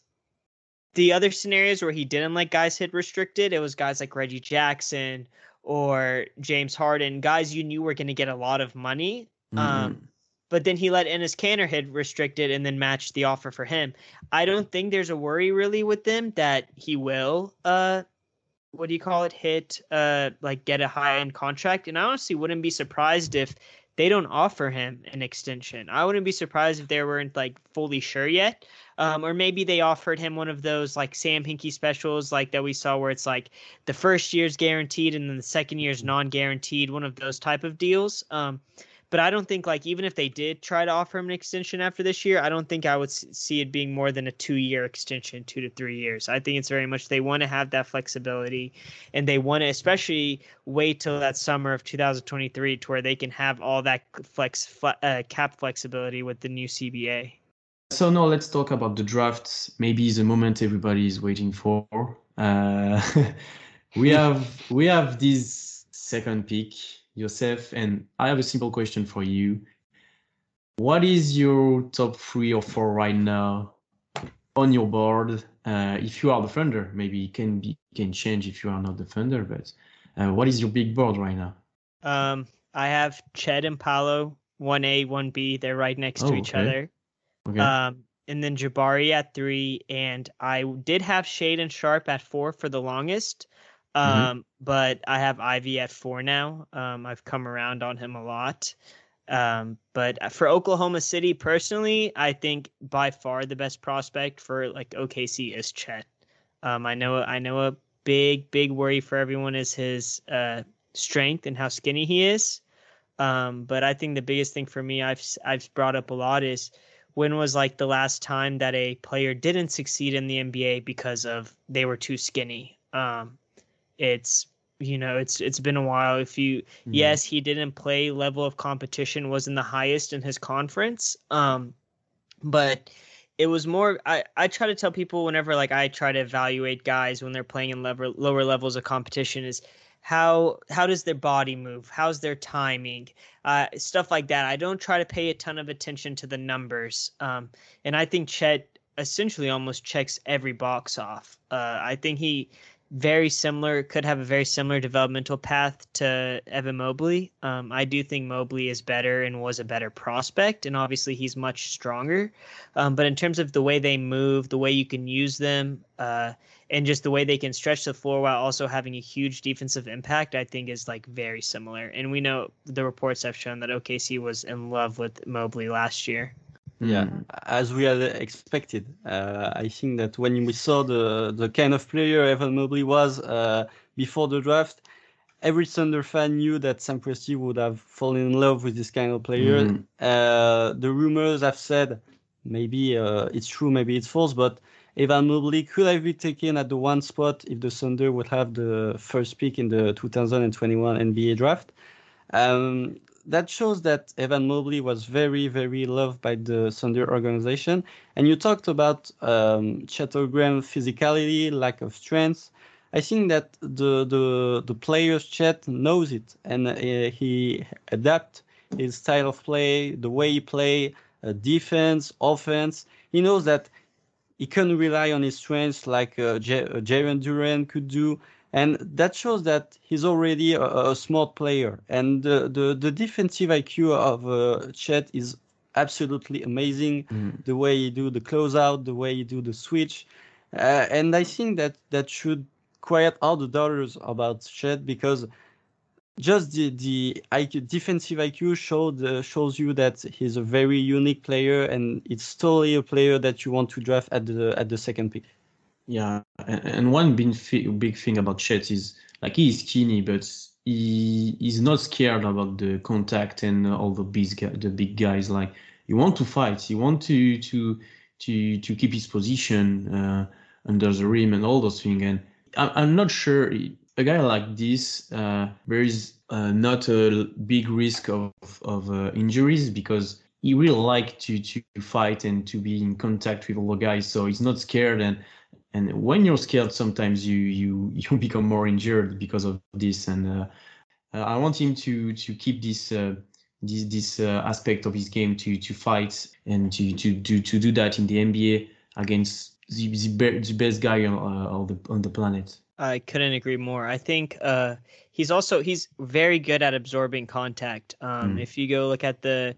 the other scenarios where he didn't let guys hit restricted, it was guys like Reggie Jackson or James Harden, guys you knew were going to get a lot of money. Um, mm-hmm. Um, but then he let Enes Kanter hit restricted and then matched the offer for him. I don't think there's a worry really with them that he will uh what do you call it hit uh like get a high end contract and I honestly wouldn't be surprised if they don't offer him an extension. I wouldn't be surprised if they weren't like fully sure yet. Um, or maybe they offered him one of those like Sam Hinkie specials like that we saw where it's like the first year's guaranteed and then the second year's non-guaranteed, one of those type of deals. Um, but I don't think like even if they did try to offer him an extension after this year, I don't think I would see it being more than a two year extension, two to three years. I think it's very much they want to have that flexibility, and they want to especially wait till that summer of 2023 to where they can have all that flex uh, cap flexibility with the new CBA. So now let's talk about the draft. Maybe the moment everybody is waiting for. Uh, we have we have this second pick Joseph, and I have a simple question for you. What is your top three or four right now on your board? Uh, if you are the Thunder, maybe it can be can change if you are not the Thunder. But uh, what is your big board right now? Um, I have Chet and Paolo, one A, one B. They're right next Oh, to each okay. other. Okay. Um, and then Jabari at three, and I did have Shaedon Sharpe at four for the longest. Mhm. Um, but I have Ivey at four now. Um, I've come around on him a lot. Um, but for Oklahoma City personally, I think by far the best prospect for like OKC is Chet. Um, I know I know a big big worry for everyone is his uh, strength and how skinny he is. Um, but I think the biggest thing for me I've I've brought up a lot is when was like the last time that a player didn't succeed in the NBA because of they were too skinny. Um, it's you know it's it's been a while. If you Mhm. yes he didn't play level of competition wasn't the highest in his conference. Um, but it was more I, I try to tell people whenever like I try to evaluate guys when they're playing in lever, lower levels of competition is how how does their body move how's their timing uh, stuff like that i don't try to pay a ton of attention to the numbers um, and i think chet essentially almost checks every box off uh, i think he very similar could have a very similar developmental path to evan mobley um, i do think mobley is better and was a better prospect and obviously he's much stronger um, but in terms of the way they move the way you can use them uh, and just the way they can stretch the floor while also having a huge defensive impact, I think is like very similar. And we know the reports have shown that OKC was in love with Mobley last year. Yeah, Mm. as we had expected. Uh, I think that when we saw the the kind of player Evan Mobley was uh, before the draft, every Thunder fan knew that Sam Presti would have fallen in love with this kind of player. Mm. Uh, the rumors have said maybe uh, it's true, maybe it's false, but Evan Mobley could have been taken at the one spot if the Thunder would have the first pick in the 2021 NBA draft. Um, that shows that Evan Mobley was very, very loved by the Thunder organization. And you talked about um, Holmgren physicality, lack of strength. I think that the the the players Chet knows it, and uh, he adapt his style of play, the way he play, uh, defense, offense. He knows that he can rely on his strengths like uh, J- uh, Jalen Duren could do, and that shows that he's already a, a smart player. And the, the the defensive IQ of uh, Chet is absolutely amazing. Mm. The way he do the closeout, the way he do the switch, uh, and I think that that should quiet all the doubters about Chet because just the the IQ, defensive IQ showed uh, shows you that he's a very unique player and it's totally a player that you want to draft at the at the second pick. Yeah, and, one big thing about Chet is like he is skinny, but he he's not scared about the contact and all the big the big guys. Like he want to fight, he want to to to to keep his position uh, under the rim and all those things. And I'm I'm not sure a guy like this uh, there is uh, not a big risk of of uh, injuries because he really like to to fight and to be in contact with all the guys, so he's not scared and and when you're scared sometimes you you you become more injured because of this and uh, uh, i want him to to keep this uh, this this uh, aspect of his game to to fight and to to do to do that in the nba against the the, be- the best guy on, uh, on the on the planet I couldn't agree more. I think uh, he's also he's very good at absorbing contact. Um, Mm. If you go look at the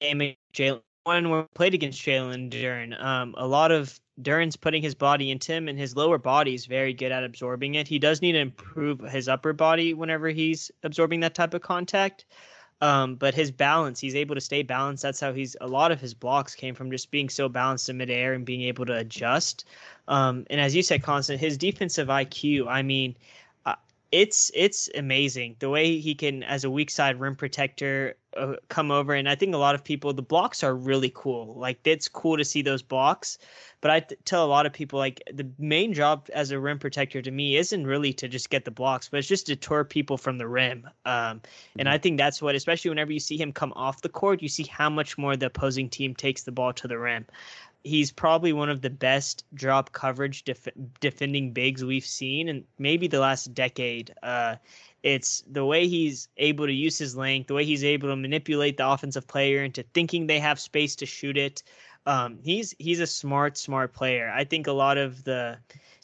game Jalen one where he played against Jalen Duren, um, a lot of Duren's putting his body into him, and his lower body is very good at absorbing it. He does need to improve his upper body whenever he's absorbing that type of contact. Um, but his balance, he's able to stay balanced. That's how he's a lot of his blocks came from just being so balanced in midair and being able to adjust. Um, and as you said, Constant, his defensive IQ, I mean, it's it's amazing the way he can, as a weak side rim protector, uh, come over. And I think a lot of people, the blocks are really cool. Like it's cool to see those blocks. But I t- tell a lot of people, like the main job as a rim protector to me isn't really to just get the blocks, but it's just to deter people from the rim. Um, and I think that's what, especially whenever you see him come off the court, you see how much more the opposing team takes the ball to the rim. He's probably one of the best drop coverage def- defending bigs we've seen in maybe the last decade. Uh, it's the way he's able to use his length, the way he's able to manipulate the offensive player into thinking they have space to shoot it. Um, he's he's a smart, smart player. I think a lot of the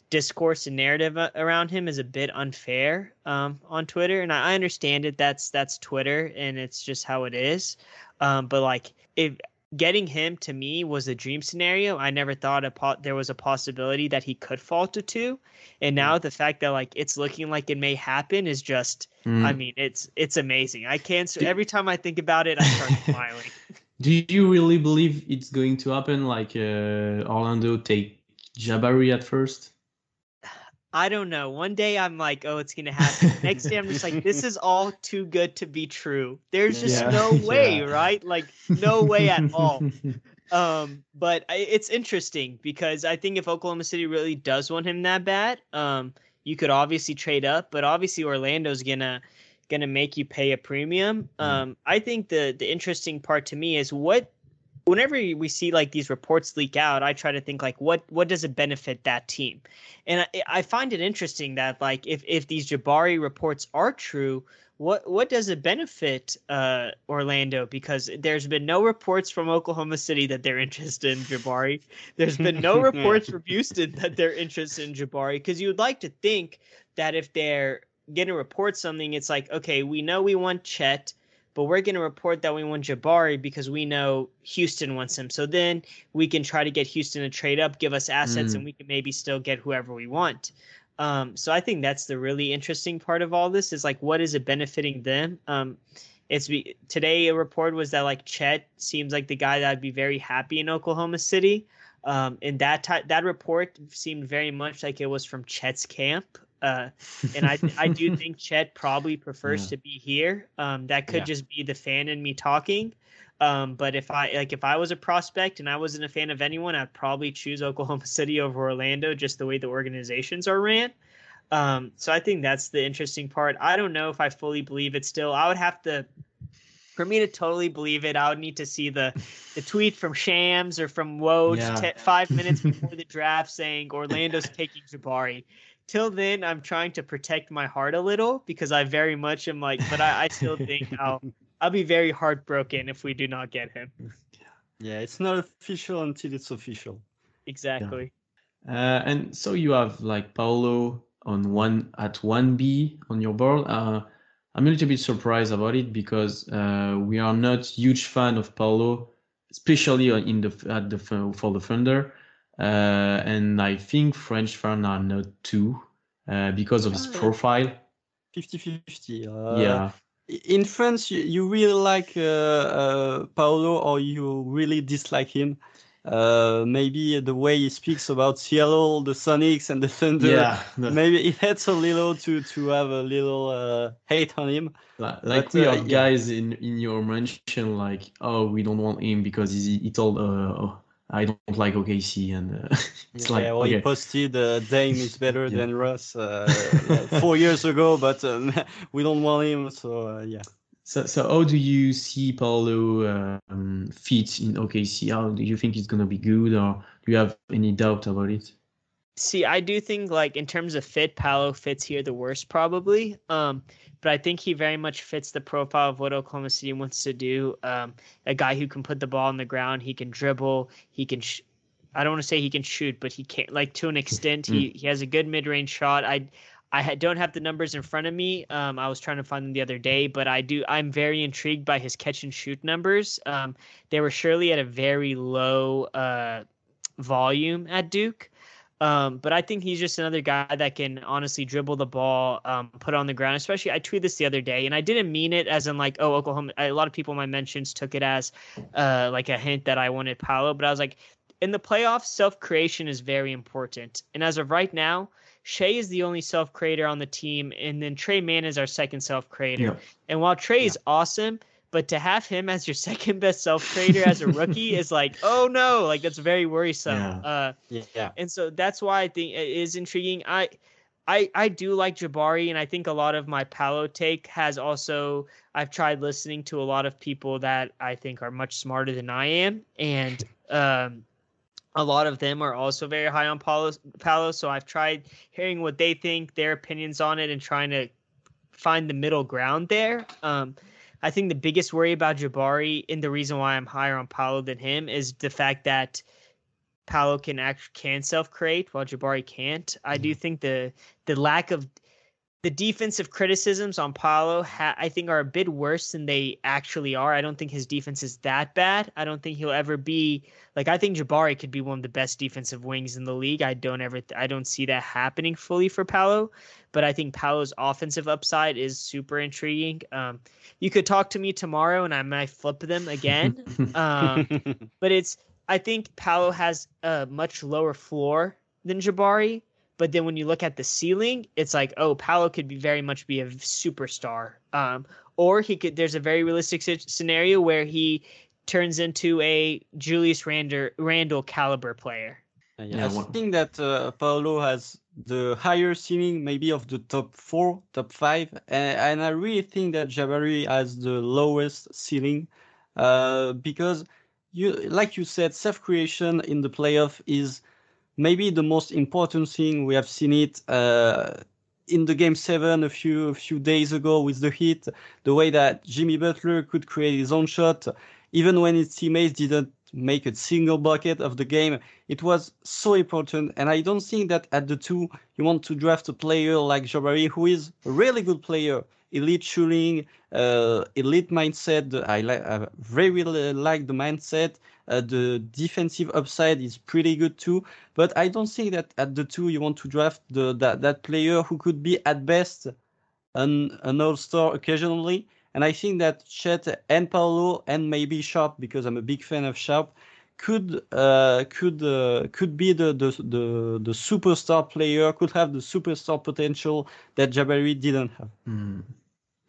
discourse and narrative around him is a bit unfair um, on Twitter, and I, understand it. That's that's Twitter, and it's just how it is. Um, but like, if getting him to me was a dream scenario, I never thought a po- there was a possibility that he could fall to two, and now the fact that like it's looking like it may happen is just, mm. I mean, it's it's amazing. I can't. Every time I think about it, I start smiling. Do you really believe it's going to happen? Like uh, Orlando take Jabari at first? I don't know. One day I'm like, oh, it's gonna happen. Next day I'm just like, this is all too good to be true. There's just yeah. no way, yeah. right? Like, no way at all. um, but I, it's interesting because I think if Oklahoma City really does want him that bad, um, you could obviously trade up, but obviously Orlando's gonna gonna make you pay a premium. Mm. Um, I think the the interesting part to me is what whenever we see like these reports leak out, I try to think like what what does it benefit that team, and I, I find it interesting that like if if these Jabari reports are true, what what does it benefit uh, Orlando? Because there's been no reports from Oklahoma City that they're interested in Jabari. There's been no reports from Houston that they're interested in Jabari. Because you would like to think that if they're going to report something, it's like okay, we know we want Chet but we're going to report that we want Jabari because we know Houston wants him. So then we can try to get Houston to trade up, give us assets, mm. and we can maybe still get whoever we want. Um, so I think that's the really interesting part of all this is like, what is it benefiting them? Um, it's be, today a report was that like Chet seems like the guy that would be very happy in Oklahoma City. Um, and that that report seemed very much like it was from Chet's camp. Uh, and I I do think Chet probably prefers yeah. to be here. Um, that could yeah. just be the fan in me talking. Um, but if I like if I was a prospect and I wasn't a fan of anyone, I'd probably choose Oklahoma City over Orlando, just the way the organizations are ran. Um, so I think that's the interesting part. I don't know if I fully believe it still. I would have to for me to totally believe it, I would need to see the the tweet from Shams or from Woj yeah. t- five minutes before the draft saying Orlando's taking Jabari till then i'm trying to protect my heart a little because i very much am like but i, I still think i'll i'll be very heartbroken if we do not get him. Yeah it's not official until it's official. Exactly. Yeah. uh, and so you have like Paolo on one at 1b on your board uh, i'm a little bit surprised about it because uh, we are not huge fan of Paolo especially in the at the for the Thunder and I think French fans are not too uh, because of his profile. 50-50. Uh, yeah. In France, you, you really like uh, uh, Paolo, or you really dislike him. Uh, maybe the way he speaks about Seattle, the Sonics, and the Thunder. Yeah, maybe it adds a little to to have a little uh, hate on him. Like, like we uh, have yeah. guys in in your mention, like, oh, we don't want him because he, he told uh, I don't like OKC, and uh, it's yeah, like well, okay. he posted uh, Dame is better yeah. than Russ uh, four years ago, but um, we don't want him. So uh, yeah. So, so how do you see Paolo um, fit in OKC? How do you think he's gonna be good, or do you have any doubt about it? See, I do think like in terms of fit, Paolo fits here the worst probably. Um, but I think he very much fits the profile of what Oklahoma City wants to do. Um, a guy who can put the ball on the ground, he can dribble, he can. Sh- I don't want to say he can shoot, but he can't. Like to an extent, he he has a good mid range shot. I I don't have the numbers in front of me. Um, I was trying to find them the other day, but I do. I'm very intrigued by his catch and shoot numbers. Um, they were surely at a very low uh, volume at Duke. Um, but I think he's just another guy that can honestly dribble the ball, um, put on the ground. Especially, I tweeted this the other day, and I didn't mean it as in like, oh, Oklahoma. A lot of people in my mentions took it as uh, like a hint that I wanted Paolo, but I was like, in the playoffs, self creation is very important. And as of right now, Shai is the only self creator on the team, and then Tre Mann is our second self creator. Yeah. And while Tre yeah. is awesome, but to have him as your second best self creator as a rookie is like, oh no, like that's very worrisome. Yeah. Uh, yeah. And so that's why I think it is intriguing. I. I, I do like Jabari, and I think a lot of my Paolo take has also. I've tried listening to a lot of people that I think are much smarter than I am, and um, a lot of them are also very high on Paolo, Paolo. So I've tried hearing what they think, their opinions on it, and trying to find the middle ground there. Um, I think the biggest worry about Jabari, and the reason why I'm higher on Paolo than him, is the fact that Paolo can act can self create while Jabari can't. I do mm-hmm. think the the lack of the defensive criticisms on Paolo, ha- I think, are a bit worse than they actually are. I don't think his defense is that bad. I don't think he'll ever be like. I think Jabari could be one of the best defensive wings in the league. I don't ever. I don't see that happening fully for Paolo, but I think Paolo's offensive upside is super intriguing. Um, you could talk to me tomorrow, and I might flip them again. um, but it's. I think Paolo has a much lower floor than Jabari but then when you look at the ceiling, it's like, oh, Paolo could be very much be a superstar. Um, or he could. There's a very realistic scenario where he turns into a Julius Randle, Randle caliber player. Uh, yeah, I think that uh, Paolo has the higher ceiling, maybe of the top four, top five, and, and I really think that Jabari has the lowest ceiling, uh, because you, like you said, self creation in the playoff is maybe the most important thing we have seen it uh, in the game seven a few a few days ago with the Heat, the way that Jimmy Butler could create his own shot, even when his teammates didn't make a single bucket of the game. It was so important, and I don't think that at the two you want to draft a player like Jabari, who is a really good player, elite shooting, uh, elite mindset. I like I very like the mindset. Uh, the defensive upside is pretty good too, but I don't think that at the two you want to draft the that, that player who could be at best an an all star occasionally. And I think that Chet and Paolo and maybe Sharpe because I'm a big fan of Sharpe could uh, could uh, could be the, the the the superstar player, could have the superstar potential that Jabari didn't have. Mm.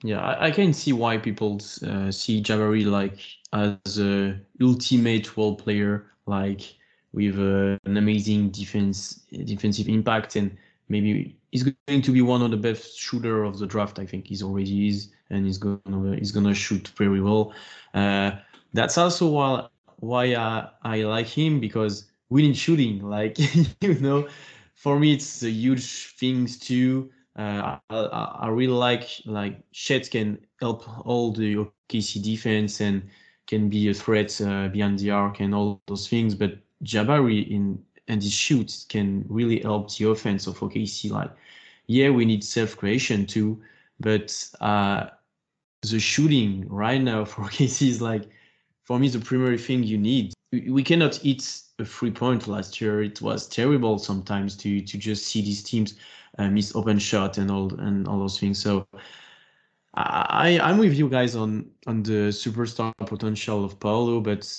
Yeah, I, I, can see why people uh, see Jabari like as a ultimate role player, like with uh, an amazing defense defensive impact, and maybe he's going to be one of the best shooter of the draft. I think he's already is, and he's gonna he's gonna shoot very well. Uh, that's also why why I, I like him because winning shooting, like you know, for me it's a huge things too. Uh, I, I, really like like Chet can help all the OKC defense and can be a threat uh, behind the arc and all those things. But Jabari in and his shoots can really help the offense of OKC. Like, yeah, we need self creation too, but uh, the shooting right now for OKC is like, for me, the primary thing you need. We cannot hit a free point last year. It was terrible sometimes to to just see these teams uh, miss open shot and all and all those things. So I I'm with you guys on on the superstar potential of Paolo, but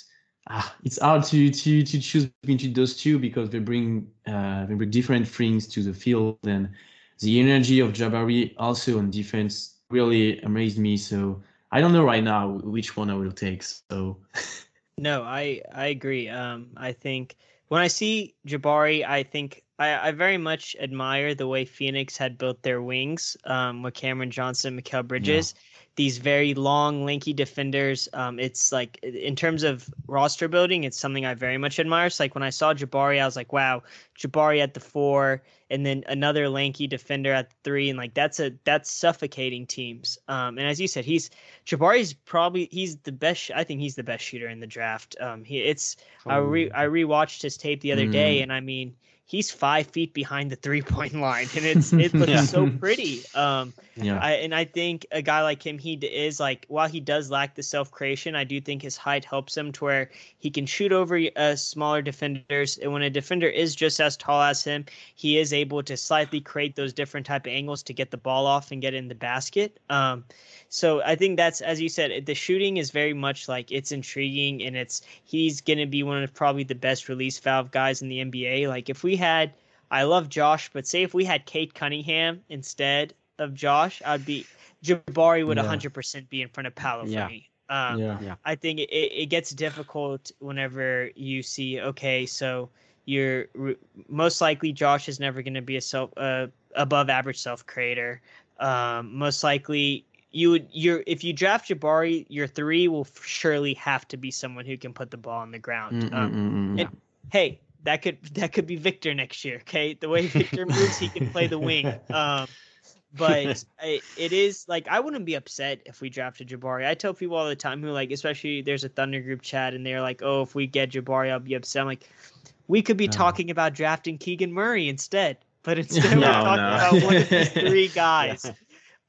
ah, it's hard to to to choose between those two because they bring uh, they bring different things to the field and the energy of Jabari also on defense really amazed me. So I don't know right now which one I will take. So no, I I agree. Um, I think when I see Jabari, I think I, I very much admire the way Phoenix had built their wings um, with Cameron Johnson, Mikal Bridges. Yeah. These very long, lanky defenders. Um, it's like in terms of roster building, it's something I very much admire. It's like when I saw Jabari, I was like, "Wow, Jabari at the four, and then another lanky defender at the three, and like that's a that's suffocating teams." Um, and as you said, he's Jabari's probably he's the best. I think he's the best shooter in the draft. Um, he it's oh. I re I rewatched his tape the other mm. day, and I mean he's five feet behind the three point line, and it's it looks yeah. so pretty. Um, yeah. I, and I think a guy like him, he is like while he does lack the self creation, I do think his height helps him to where he can shoot over uh, smaller defenders, and when a defender is just as tall as him, he is able to slightly create those different type of angles to get the ball off and get in the basket. Um, so I think that's as you said, the shooting is very much like it's intriguing and it's he's gonna be one of probably the best release valve guys in the NBA. Like if we had I love Josh, but say if we had Cade Cunningham instead of Josh, I'd be Jabari would yeah. 100% be in front of Paolo yeah. for me. Um, yeah. yeah. I think it, it gets difficult whenever you see, okay, so you're most likely Josh is never going to be a self uh, above average self creator. Um, most likely you would you're if you draft Jabari, your three will surely have to be someone who can put the ball on the ground. Mm, um, mm, mm, yeah. Hey, that could that could be Victor next year. Okay, the way Victor moves, he can play the wing. Um, but I, it is like I wouldn't be upset if we drafted Jabari. I tell people all the time who like, especially there's a Thunder group chat, and they're like, "Oh, if we get Jabari, I'll be upset." I'm like, we could be No. talking about drafting Keegan Murray instead, but instead we're talking no. about one of these three guys.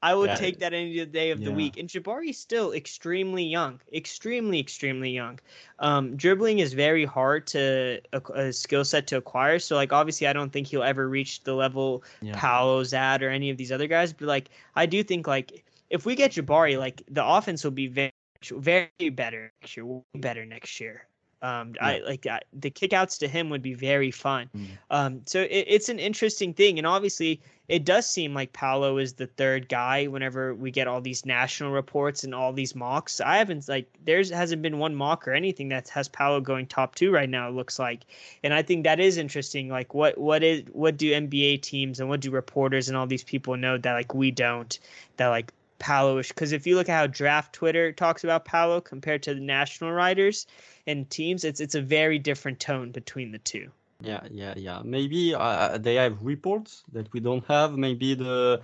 I would Yeah. take that any day of the Yeah. week. And Jabari's still extremely young, extremely, extremely young. Um, dribbling is very hard to a, a skill set to acquire. So, like, obviously, I don't think he'll ever reach the level Yeah. Paolo's at or any of these other guys. But like, I do think like if we get Jabari, like the offense will be very, very better next year. Better next year. Um, I like I, the kickouts to him would be very fun. Mm. Um, so it, it's an interesting thing, and obviously it does seem like Paolo is the third guy. Whenever we get all these national reports and all these mocks, I haven't like there's hasn't been one mock or anything that has Paolo going top two right now. It looks like, and I think that is interesting. Like what what is what do NBA teams and what do reporters and all these people know that like we don't that like Paolo is because if you look at how draft Twitter talks about Paolo compared to the national writers and teams, it's it's a very different tone between the two. Yeah, yeah, yeah. Maybe uh, they have reports that we don't have. Maybe the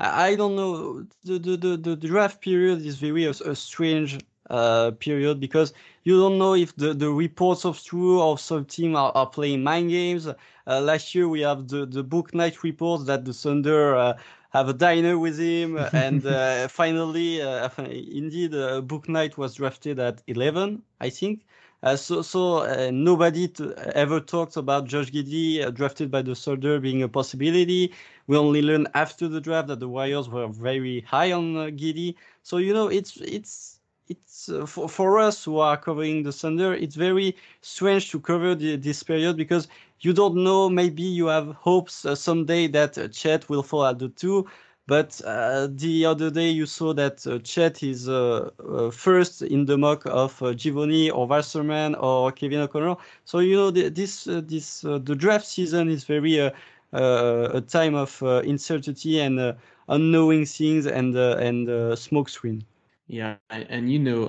I I don't know. The the the, the draft period is very a, a strange uh, period because you don't know if the, the reports of true or some team are, are playing mind games. Uh, last year we have the the Bouknight reports that the Thunder. Uh, have a diner with him, and uh, finally, uh, indeed, uh, Bouknight was drafted at 11, I think. Uh, so, so uh, nobody t- ever talked about Josh Giddey uh, drafted by the Thunder being a possibility. We only learned after the draft that the Warriors were very high on uh, Giddey. So you know, it's it's it's uh, for for us who are covering the Thunder, it's very strange to cover the, this period because you don't know. Maybe you have hopes uh, someday that uh, Chet will fall at the two. But uh, the other day you saw that uh, Chet is uh, uh, first in the mock of uh, Givony or Wasserman or Kevin O'Connor. So you know the, this uh, this the draft season is very a time of uncertainty and unknowing things and and smoke screen. Yeah, and, you know,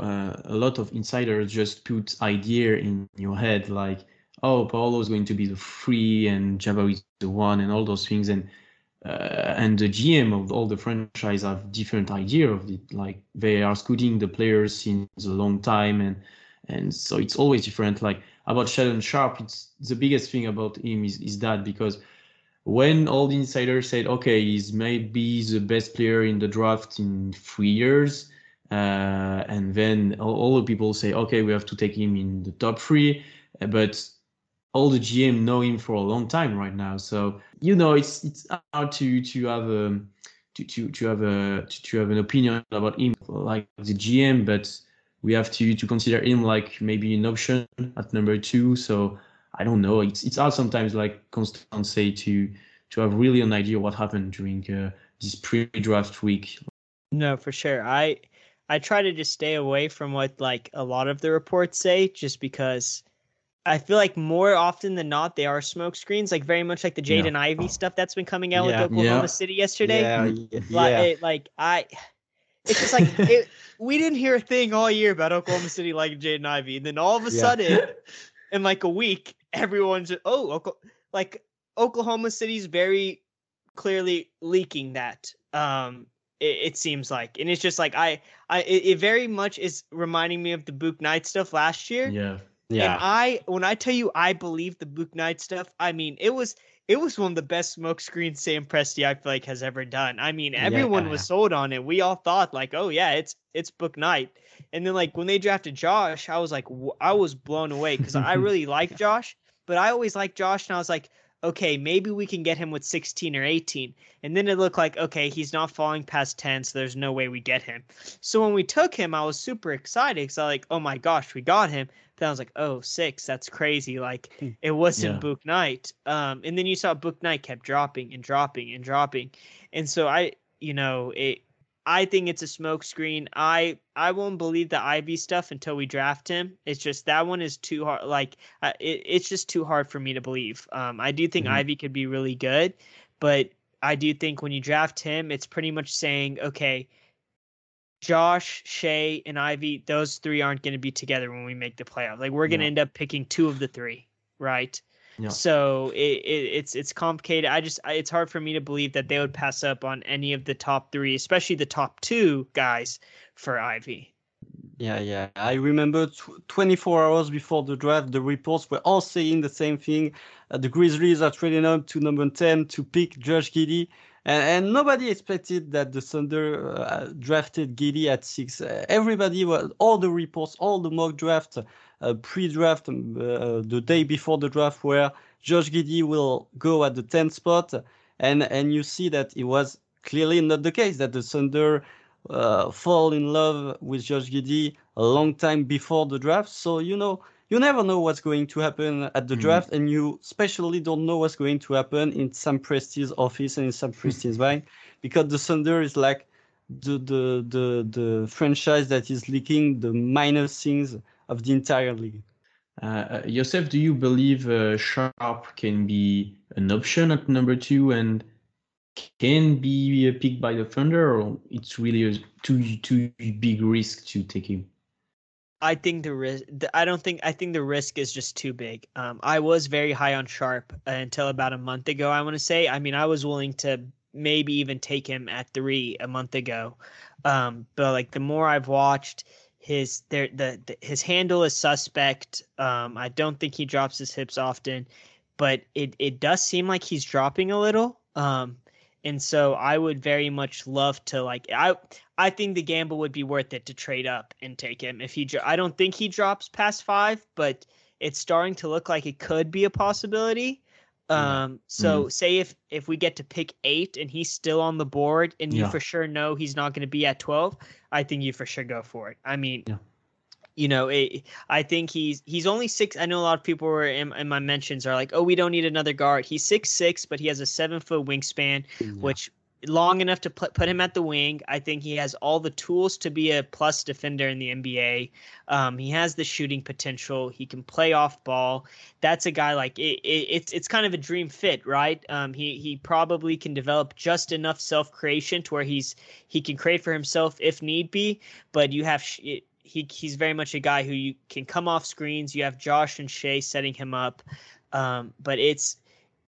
a lot of insiders just put idea in your head like, oh, Paolo is going to be the three and Jabari is the one and all those things, and uh, and the GM of all the franchise have different idea of it. Like they are scouting the players since a long time, and and so it's always different. Like about Shaedon Sharpe, it's the biggest thing about him is is that because when all the insiders said, okay, he's maybe the best player in the draft in three years uh, and then all, all the people say, okay, we have to take him in the top three, but all the GM know him for a long time right now. So you know, it's it's hard to to have a to to, to have a to, to have an opinion about him like the GM, but we have to to consider him like maybe an option at number two. So I don't know. It's it's hard sometimes, like Constant say, to to have really an idea what happened during uh, this pre-draft week. No, for sure. I I try to just stay away from what like a lot of the reports say, just because I feel like more often than not they are smoke screens, like very much like the Yeah. Jaden Ivey stuff that's been coming out Yeah. with Oklahoma Yeah. City yesterday. Yeah, Mm. yeah, Like, it- like I, it's just like it, we didn't hear a thing all year about Oklahoma City like Jaden Ivey, and then all of a Yeah. sudden, in like a week, everyone's oh, Oka- like Oklahoma City's very clearly leaking that. Um, it, it seems like, and it's just like I, I, it, it very much is reminding me of the Bouknight stuff last year. Yeah, And yeah. I, when I tell you I believe the Bouknight stuff, I mean it was it was one of the best smoke screens Sam Presti I feel like has ever done. I mean everyone was Yeah. sold on it. We all thought like, oh yeah, it's it's Bouknight. And then like when they drafted Josh, I was like, I was blown away because I really like Josh, but I always liked Josh, and I was like, okay, maybe we can get him with 16 or 18. And then it looked like, okay, he's not falling past 10, so there's no way we get him. So when we took him, I was super excited because I like, oh my gosh, we got him. Then I was like, oh, six, that's crazy. Like Hmm. it wasn't Yeah. Bouknight. Um, and then you saw Bouknight kept dropping and dropping and dropping. And so I, you know, it I think it's a smokescreen. I I won't believe the Ivey stuff until we draft him. It's just that one is too hard. Like uh, it, it's just too hard for me to believe. Um, I do think Mhm. Ivey could be really good, but I do think when you draft him, it's pretty much saying, okay, Josh, Shai, and Ivey, those three aren't going to be together when we make the playoff. Like we're going to Yeah. end up picking two of the three, right? Yeah. So it, it, it's it's complicated. I just it's hard for me to believe that they would pass up on any of the top three, especially the top two guys for Ivey. Yeah, yeah. I remember tw 24 hours before the draft, the reports were all saying the same thing. Uh, the Grizzlies are trading up to number 10 to pick Josh Giddey. And, and nobody expected that the Thunder uh, drafted Giddey at six. Everybody was, all the reports, all the mock draft, uh, pre-draft, um, uh, the day before the draft, where Josh Giddey will go at the 10th spot, and and you see that it was clearly not the case. That the Thunder uh, fall in love with Josh Giddey a long time before the draft. So you know you never know what's going to happen at the Mhm. draft, and you especially don't know what's going to happen in Sam Presti's office and in Sam Presti's mind, because the Thunder is like the the the the franchise that is leaking the minor things of the entire league. Uh, uh, Yosef, do you believe uh, Sharpe can be an option at number two and can be uh, picked by the Thunder, or it's really a too too big risk to take him? I think the risk. I don't think. I think the risk is just too big. Um, I was very high on Sharpe uh, until about a month ago. I want to say. I mean, I was willing to maybe even take him at three a month ago. Um, but like the more I've watched, his there the, the his handle is suspect. Um, I don't think he drops his hips often, but it it does seem like he's dropping a little. Um, and so I would very much love to like I I think the gamble would be worth it to trade up and take him if he. I don't think he drops past five, but it's starting to look like it could be a possibility. Um, so say if if we get to pick eight and he's still on the board and you for sure know he's not going to be at twelve, I think you for sure go for it. I mean, Yeah. You know, it, I think he's he's only six. I know a lot of people were in, in my mentions are like, oh, we don't need another guard. He's six six, but he has a seven foot wingspan which long enough to put, put him at the wing. I think he has all the tools to be a plus defender in the NBA. Um, he has the shooting potential. He can play off ball. That's a guy like it, it, it's it's kind of a dream fit, right? Um, he he probably can develop just enough self creation to where he's he can create for himself if need be. But you have sh- he he's very much a guy who you can come off screens. You have Josh and Shai setting him up. Um, but it's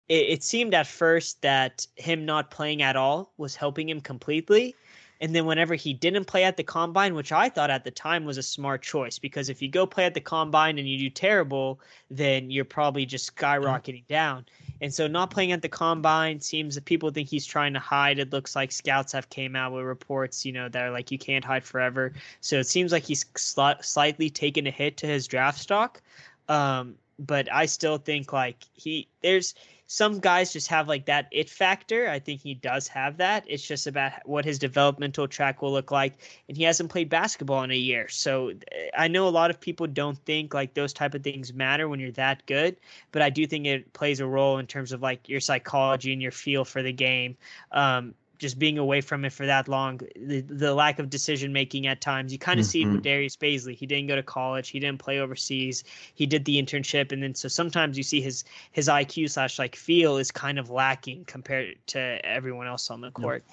it, it seemed at first that him not playing at all was helping him completely. And then whenever he didn't play at the combine, which I thought at the time was a smart choice, because if you go play at the combine and you do terrible, then you're probably just skyrocketing down. And so not playing at the combine seems that people think he's trying to hide. It looks like scouts have came out with reports, you know, that are like you can't hide forever. So it seems like he's sli- slightly taken a hit to his draft stock. Um, but I still think like he there's some guys just have like that it factor. I think he does have that. It's just about what his developmental track will look like, and he hasn't played basketball in a year. So I know a lot of people don't think like those type of things matter when you're that good, but I do think it plays a role in terms of like your psychology and your feel for the game. Um, just being away from it for that long, the, the lack of decision making at times. You kind of see it with Mhm. Darius Bazley. He didn't go to college. He didn't play overseas. He did the internship, and then so sometimes you see his his IQ slash like feel is kind of lacking compared to everyone else on the court.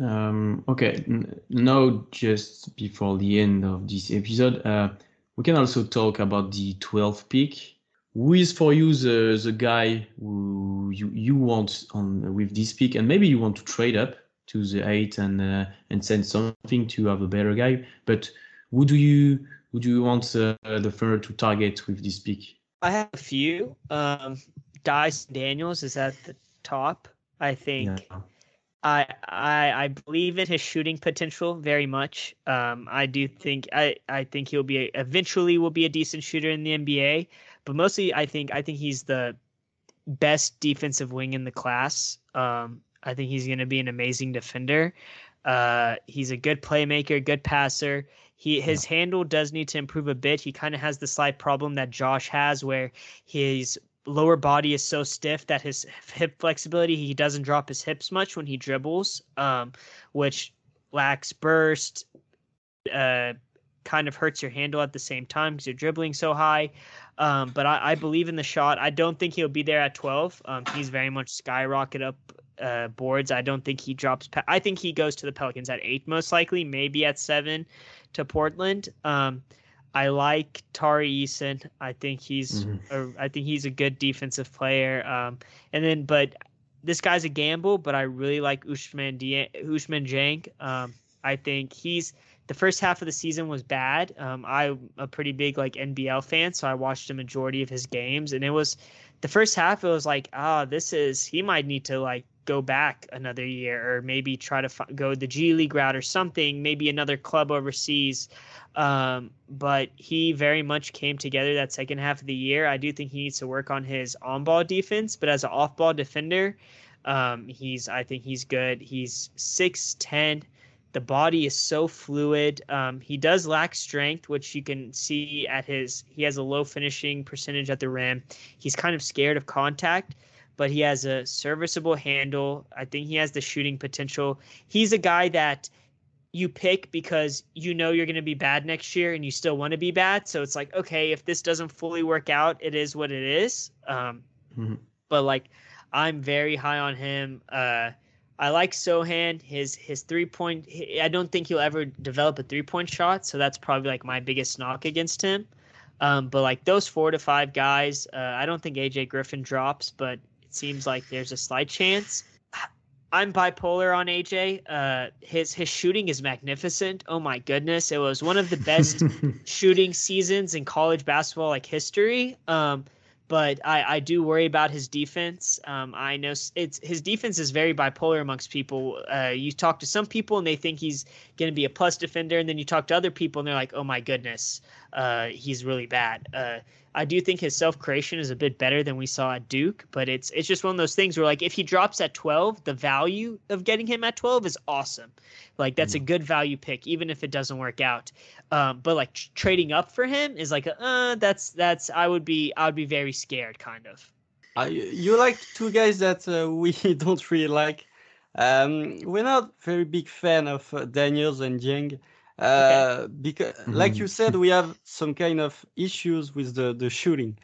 Um, okay, now just before the end of this episode, uh, we can also talk about the 12th pick. Who is for you the, the guy who you, you want on with this pick, and maybe you want to trade up to the eight and uh, and send something to have a better guy. But who do you who do you want uh, the Thunder to target with this pick? I have a few. Um, Dyson Daniels is at the top. I think. Yeah. I I I believe in his shooting potential very much. Um, I do think I I think he'll be a, eventually will be a decent shooter in the NBA, but mostly I think I think he's the best defensive wing in the class. Um, I think he's going to be an amazing defender. Uh, he's a good playmaker, good passer. He his handle does need to improve a bit. He kind of has the slight problem that Josh has, where his lower body is so stiff that his hip flexibility he doesn't drop his hips much when he dribbles, um, which lacks burst. Uh, kind of hurts your handle at the same time because you're dribbling so high. Um, but I, I believe in the shot. I don't think he'll be there at 12. Um, he's very much skyrocket up uh, boards. I don't think he drops. Pa- I think he goes to the Pelicans at eight, most likely, maybe at seven to Portland. Um, I like Tari Eason. I think he's Mhm. a, I think he's a good defensive player. Um, and then but this guy's a gamble, but I really like Ushman Usman Dieng. Um, I think he's the first half of the season was bad. Um, I'm a pretty big like NBL fan, so I watched a majority of his games, and it was the first half. It was like, ah, this is he might need to like go back another year, or maybe try to fi- go the G League route or something, maybe another club overseas. Um, but he very much came together that second half of the year. I do think he needs to work on his on-ball defense, but as an off-ball defender, um, he's I think he's good. He's six ten. The body is so fluid. Um, he does lack strength, which you can see at his. He has a low finishing percentage at the rim. He's kind of scared of contact, but he has a serviceable handle. I think he has the shooting potential. He's a guy that you pick because you know you're going to be bad next year and you still want to be bad. So it's like, okay, if this doesn't fully work out, it is what it is. Um, Mhm. But like, I'm very high on him. Uh, I like Sochan. His his three point. I don't think he'll ever develop a three point shot. So that's probably like my biggest knock against him. Um, but like those four to five guys, uh, I don't think AJ Griffin drops, but it seems like there's a slight chance. I'm bipolar on AJ. Uh, his his shooting is magnificent. Oh my goodness, it was one of the best shooting seasons in college basketball like history. Um, but I, I do worry about his defense. Um, I know it's his defense is very bipolar amongst people. Uh, you talk to some people and they think he's going to be a plus defender, and then you talk to other people and they're like, "Oh my goodness, uh, he's really bad." Uh, I do think his self creation is a bit better than we saw at Duke, but it's it's just one of those things where like if he drops at twelve, the value of getting him at twelve is awesome. Like that's a good value pick, even if it doesn't work out. Um, but like tr- trading up for him is like, uh, that's that's I would be I would be very scared, kind of. Uh, you you like two guys that uh, we don't really like. Um, we're not very big fan of uh, Daniels and Dieng. Uh, because, like Mhm. you said, we have some kind of issues with the, the shooting.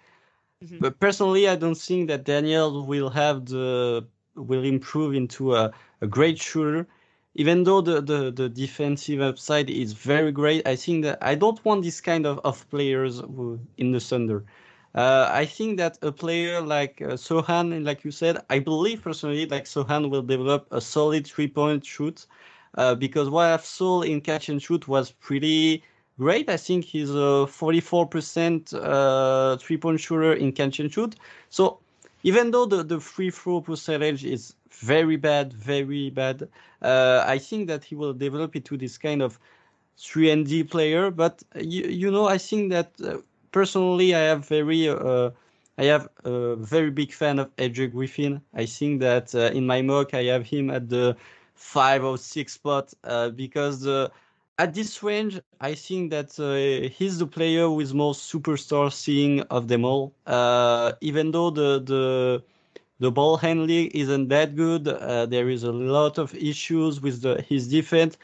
Mhm. But personally, I don't think that Daniel will have the will improve into a, a great shooter. Even though the, the, the defensive upside is very great, I think that I don't want this kind of, of players who, in the Thunder. Uh, I think that a player like uh, Sochan, like you said, I believe personally like Sochan will develop a solid three-point shoot uh, because what I've saw in catch and shoot was pretty great. I think he's a 44% uh, three-point shooter in catch and shoot. So even though the, the free throw percentage is very bad, very bad, uh, I think that he will develop into this kind of 3 and D player. But you, you know, I think that uh, personally, I have very, uh, I have a very big fan of AJ Griffin. I think that uh, in my mock, I have him at the five or six spot uh, because the at this range, I think that uh, he's the player with most superstar seeing of them all. Uh, even though the the the ball handling isn't that good, uh, there is a lot of issues with the, his defense.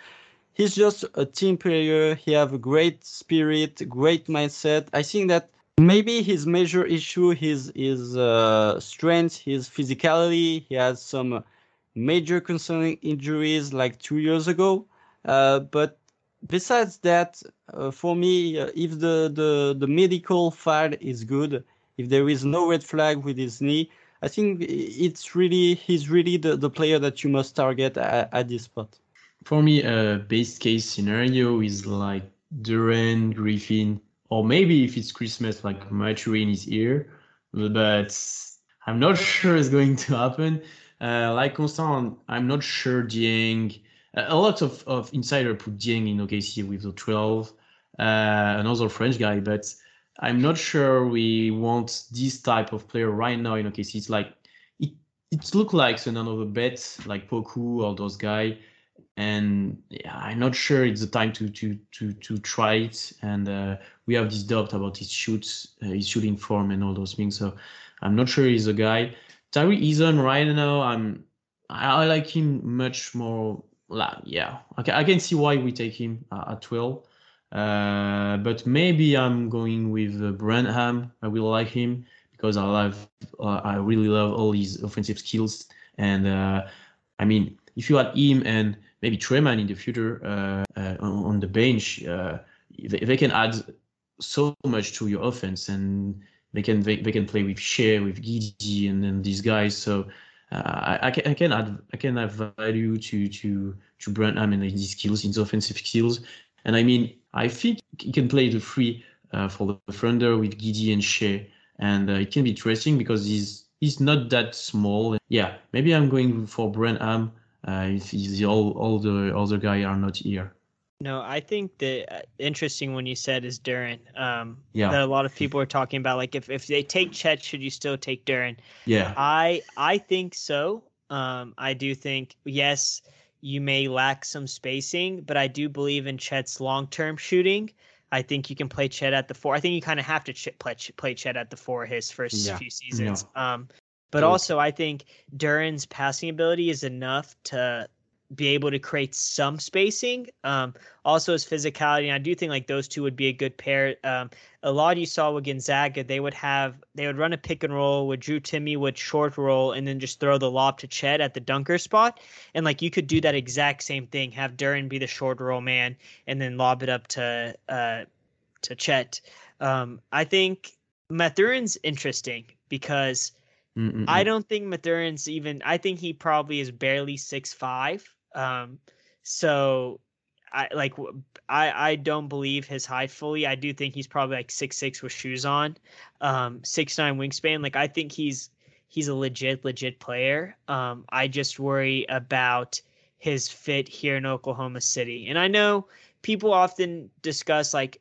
He's just a team player. He have a great spirit, great mindset. I think that maybe his major issue is his uh, strength, his physicality. He has some major concerning injuries like two years ago. Uh, but besides that, uh, for me, uh, if the, the, the medical file is good, if there is no red flag with his knee, I think it's really he's really the, the player that you must target at, at this spot. For me, a base case scenario is like Duren, Griffin, or maybe if it's Christmas, like Maturi in his ear. But I'm not sure it's going to happen. Uh, like Constant, I'm not sure Dieng. A lot of, of insider put Dieng in OKC with the 12, uh, another French guy, but I'm not sure we want this type of player right now in OKC. It's like it it looked like so another bet like Poku or those guy, and yeah, I'm not sure it's the time to to to to try it. And uh, we have this doubt about his shoots, uh, his shooting form, and all those things. So I'm not sure he's a guy. Tari Eason right now, I'm I, like him much more. Like, yeah, okay, I can see why we take him uh, at 12. Uh, but maybe I'm going with uh, Branham. I will like him because I love, uh, I really love all his offensive skills. And uh, I mean, if you had him and maybe Tre Mann in the future uh, uh, on, on, the bench, they, they, can add so much to your offense, and they can they, they can play with Shai, with Giddey, and then these guys. So uh, I, I, can I can add I can add value to to to Branham and his skills, his offensive skills. And I mean, I think he can play the three uh, for the Thunder with Giddey and Shai, and uh, it can be interesting because he's he's not that small. Yeah, maybe I'm going for Branham uh, if all all the other guys are not here. No, I think the uh, interesting one you said is Duren. Um, Yeah. That a lot of people are talking about, like if, if they take Chet, should you still take Duren? Yeah, I I think so. Um, I do think yes, you may lack some spacing, but I do believe in Chet's long term shooting. I think you can play Chet at the four. I think you kind of have to ch- play, play Chet at the four his first Yeah. few seasons. Um, but Totally. also I think Duren's passing ability is enough to be able to create some spacing. Um, also his physicality, and I do think like those two would be a good pair. Um, a lot you saw with Gonzaga, they would have they would run a pick and roll with Drew Timme would short roll and then just throw the lob to Chet at the dunker spot. And like you could do that exact same thing, have Duren be the short roll man and then lob it up to uh to Chet. Um, I think Mathurin's interesting because Mm-mm-mm. I don't think Mathurin's even. I think he probably is barely six five. Um, so I like. I I don't believe his height fully. I do think he's probably like six six with shoes on, um, six nine wingspan. Like I think he's he's a legit legit player. Um, I just worry about his fit here in Oklahoma City, and I know people often discuss like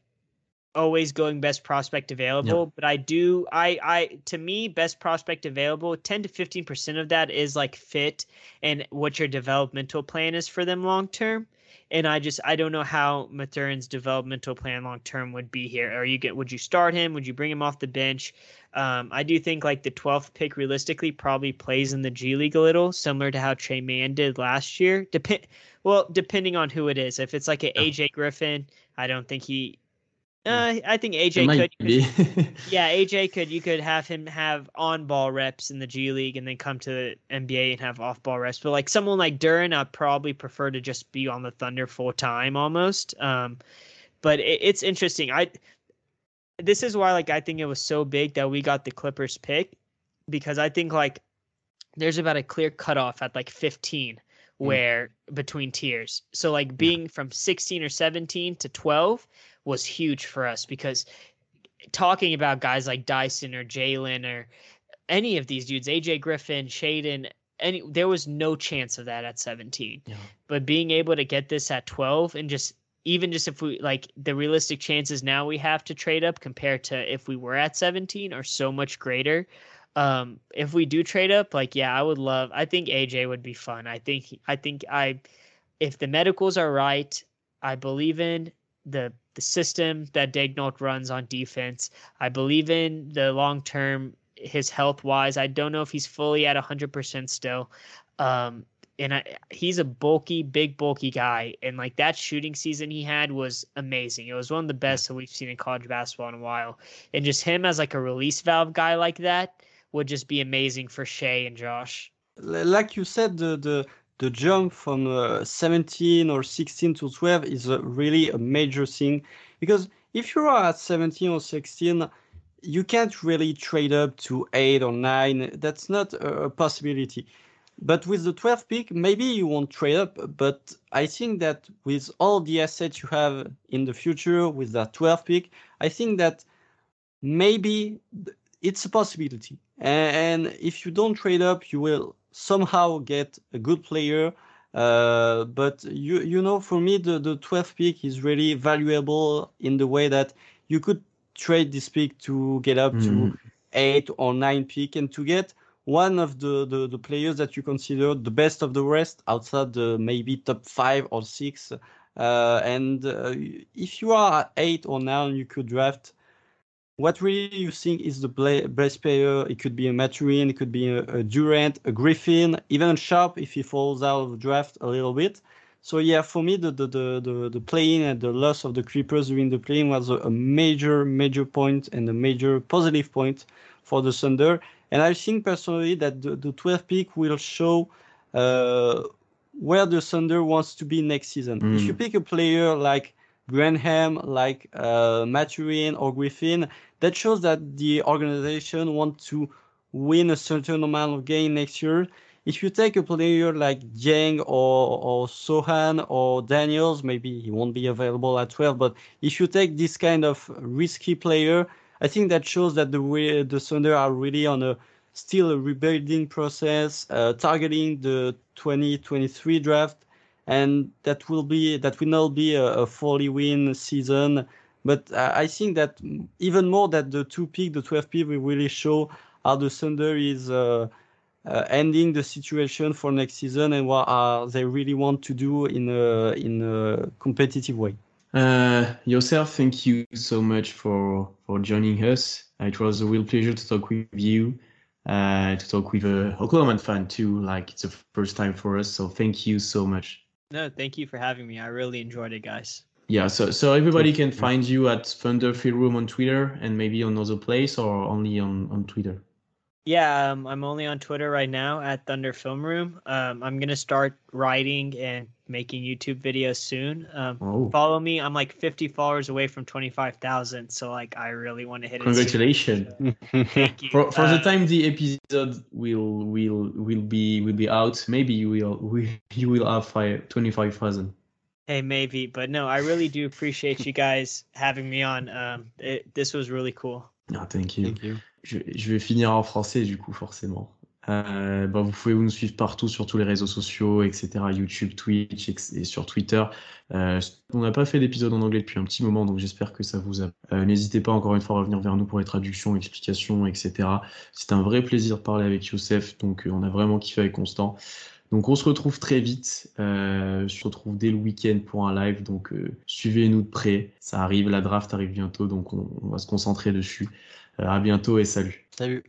always going best prospect available but i do i i to me best prospect available 10 to 15 percent of that is like fit and what your developmental plan is for them long term. And i just i don't know how Mathurin's developmental plan long term would be here. Or you get would you start him? Would you bring him off the bench? Um, i do think like the 12th pick realistically probably plays in the g league a little similar to how Tre Mann did last year. Depend well depending on who it is. If it's like a aj griffin i don't think he uh, I think AJ could. be. Yeah, AJ could. You could have him have on-ball reps in the G League, and then come to the NBA and have off-ball reps. But like someone like Duren, I'd probably prefer to just be on the Thunder full time almost. Um, but it, it's interesting. I this is why like I think it was so big that we got the Clippers pick because I think like there's about a clear cutoff at like 15 where between tiers. So like being from 16 or 17 to 12 was huge for us because talking about guys like Dyson or Jalen or any of these dudes, AJ Griffin, Shaedon, any there was no chance of that at 17. Yeah. But being able to get this at 12 and just even just if we like the realistic chances now we have to trade up compared to if we were at 17 are so much greater. Um, if we do trade up, like yeah, I would love. I think AJ would be fun. I think I think I, if the medicals are right, I believe in the the system that Daigneault runs on defense. I believe in the long term his health wise. I don't know if he's fully at hundred percent still. Um, and I, he's a bulky, big, bulky guy, and like that shooting season he had was amazing. It was one of the best that we've seen in college basketball in a while. And just him as like a release valve guy like that would just be amazing for Shai and Josh. Like you said, the the, the jump from uh, 17 or 16 to 12 is really a major thing because if you are at 17 or 16, you can't really trade up to eight or nine. That's not a, possibility. But with the 12th pick, maybe you won't trade up. But I think that with all the assets you have in the future with that 12th pick, I think that maybe it's a possibility. And if you don't trade up, you will somehow get a good player. Uh, but you you know, for me, the the 12th pick is really valuable in the way that you could trade this pick to get up to Mhm. eight or nine pick and to get one of the, the the players that you consider the best of the rest outside the maybe top five or six. Uh, and uh, if you are eight or nine, you could draft what really you think is the bla- best player? It could be a Mathurin, it could be a, a Durant, a Griffin, even a Sharpe if he falls out of draft a little bit. So yeah, for me, the the the the, the play-in and the loss of the Creepers during the play-in was a, a major major point and a major positive point for the Thunder. And I think personally that the, the 12th pick will show uh, where the Thunder wants to be next season. If Mm. you pick a player like Graham, like uh, Mathurin or Griffin. That shows that the organization wants to win a certain amount of game next year. If you take a player like Dieng or, or Sochan or Daniels, maybe he won't be available at 12, but if you take this kind of risky player, I think that shows that the the Thunder are really on a still a rebuilding process, uh, targeting the 2023 draft, and that will be that will not be a, a 40 win season. But I think that even more that the two pick, the 12 pick, will really show how the Thunder is uh, uh, ending the situation for next season and what uh, they really want to do in a in a competitive way. Uh, Yosef, thank you so much for for joining us. It was a real pleasure to talk with you, uh, to talk with a Oklahoma fan too. Like it's the first time for us, so thank you so much. No, thank you for having me. I really enjoyed it, guys. Yeah, so so everybody can find you at Thunder Film Room on Twitter and maybe on other place or only on on Twitter. Yeah, um, I'm only on Twitter right now at Thunder Film Room. Um, I'm gonna start writing and making YouTube videos soon. Um, Oh, follow me. I'm like 50 followers away from 25,000, so like I really want to hit it. soon. congratulations! Thank you. For, for the Uh, time the episode will will will be will be out, maybe you will we, you will have five, 25,000. Hey, maybe, but no, I really do appreciate you guys having me on. Um, it, this was really cool. Ah, thank you. Thank you. Je, vais finir en français du coup forcément. Euh, bah, vous pouvez nous suivre partout sur tous les réseaux sociaux, etc. YouTube, Twitch et sur Twitter. Euh, on n'a pas fait d'épisode en anglais depuis un petit moment, donc j'espère que ça vous a. Euh, N'hésitez pas encore une fois à revenir vers nous pour les traductions, explications, etc. C'est un vrai plaisir de parler avec Youssef, donc euh, on a vraiment kiffé avec Constant. Donc on se retrouve très vite. Euh, on se retrouve dès le week-end pour un live, donc euh, suivez-nous de près. Ça arrive, la draft arrive bientôt, donc on, on va se concentrer dessus. Euh, à bientôt et salut. Salut.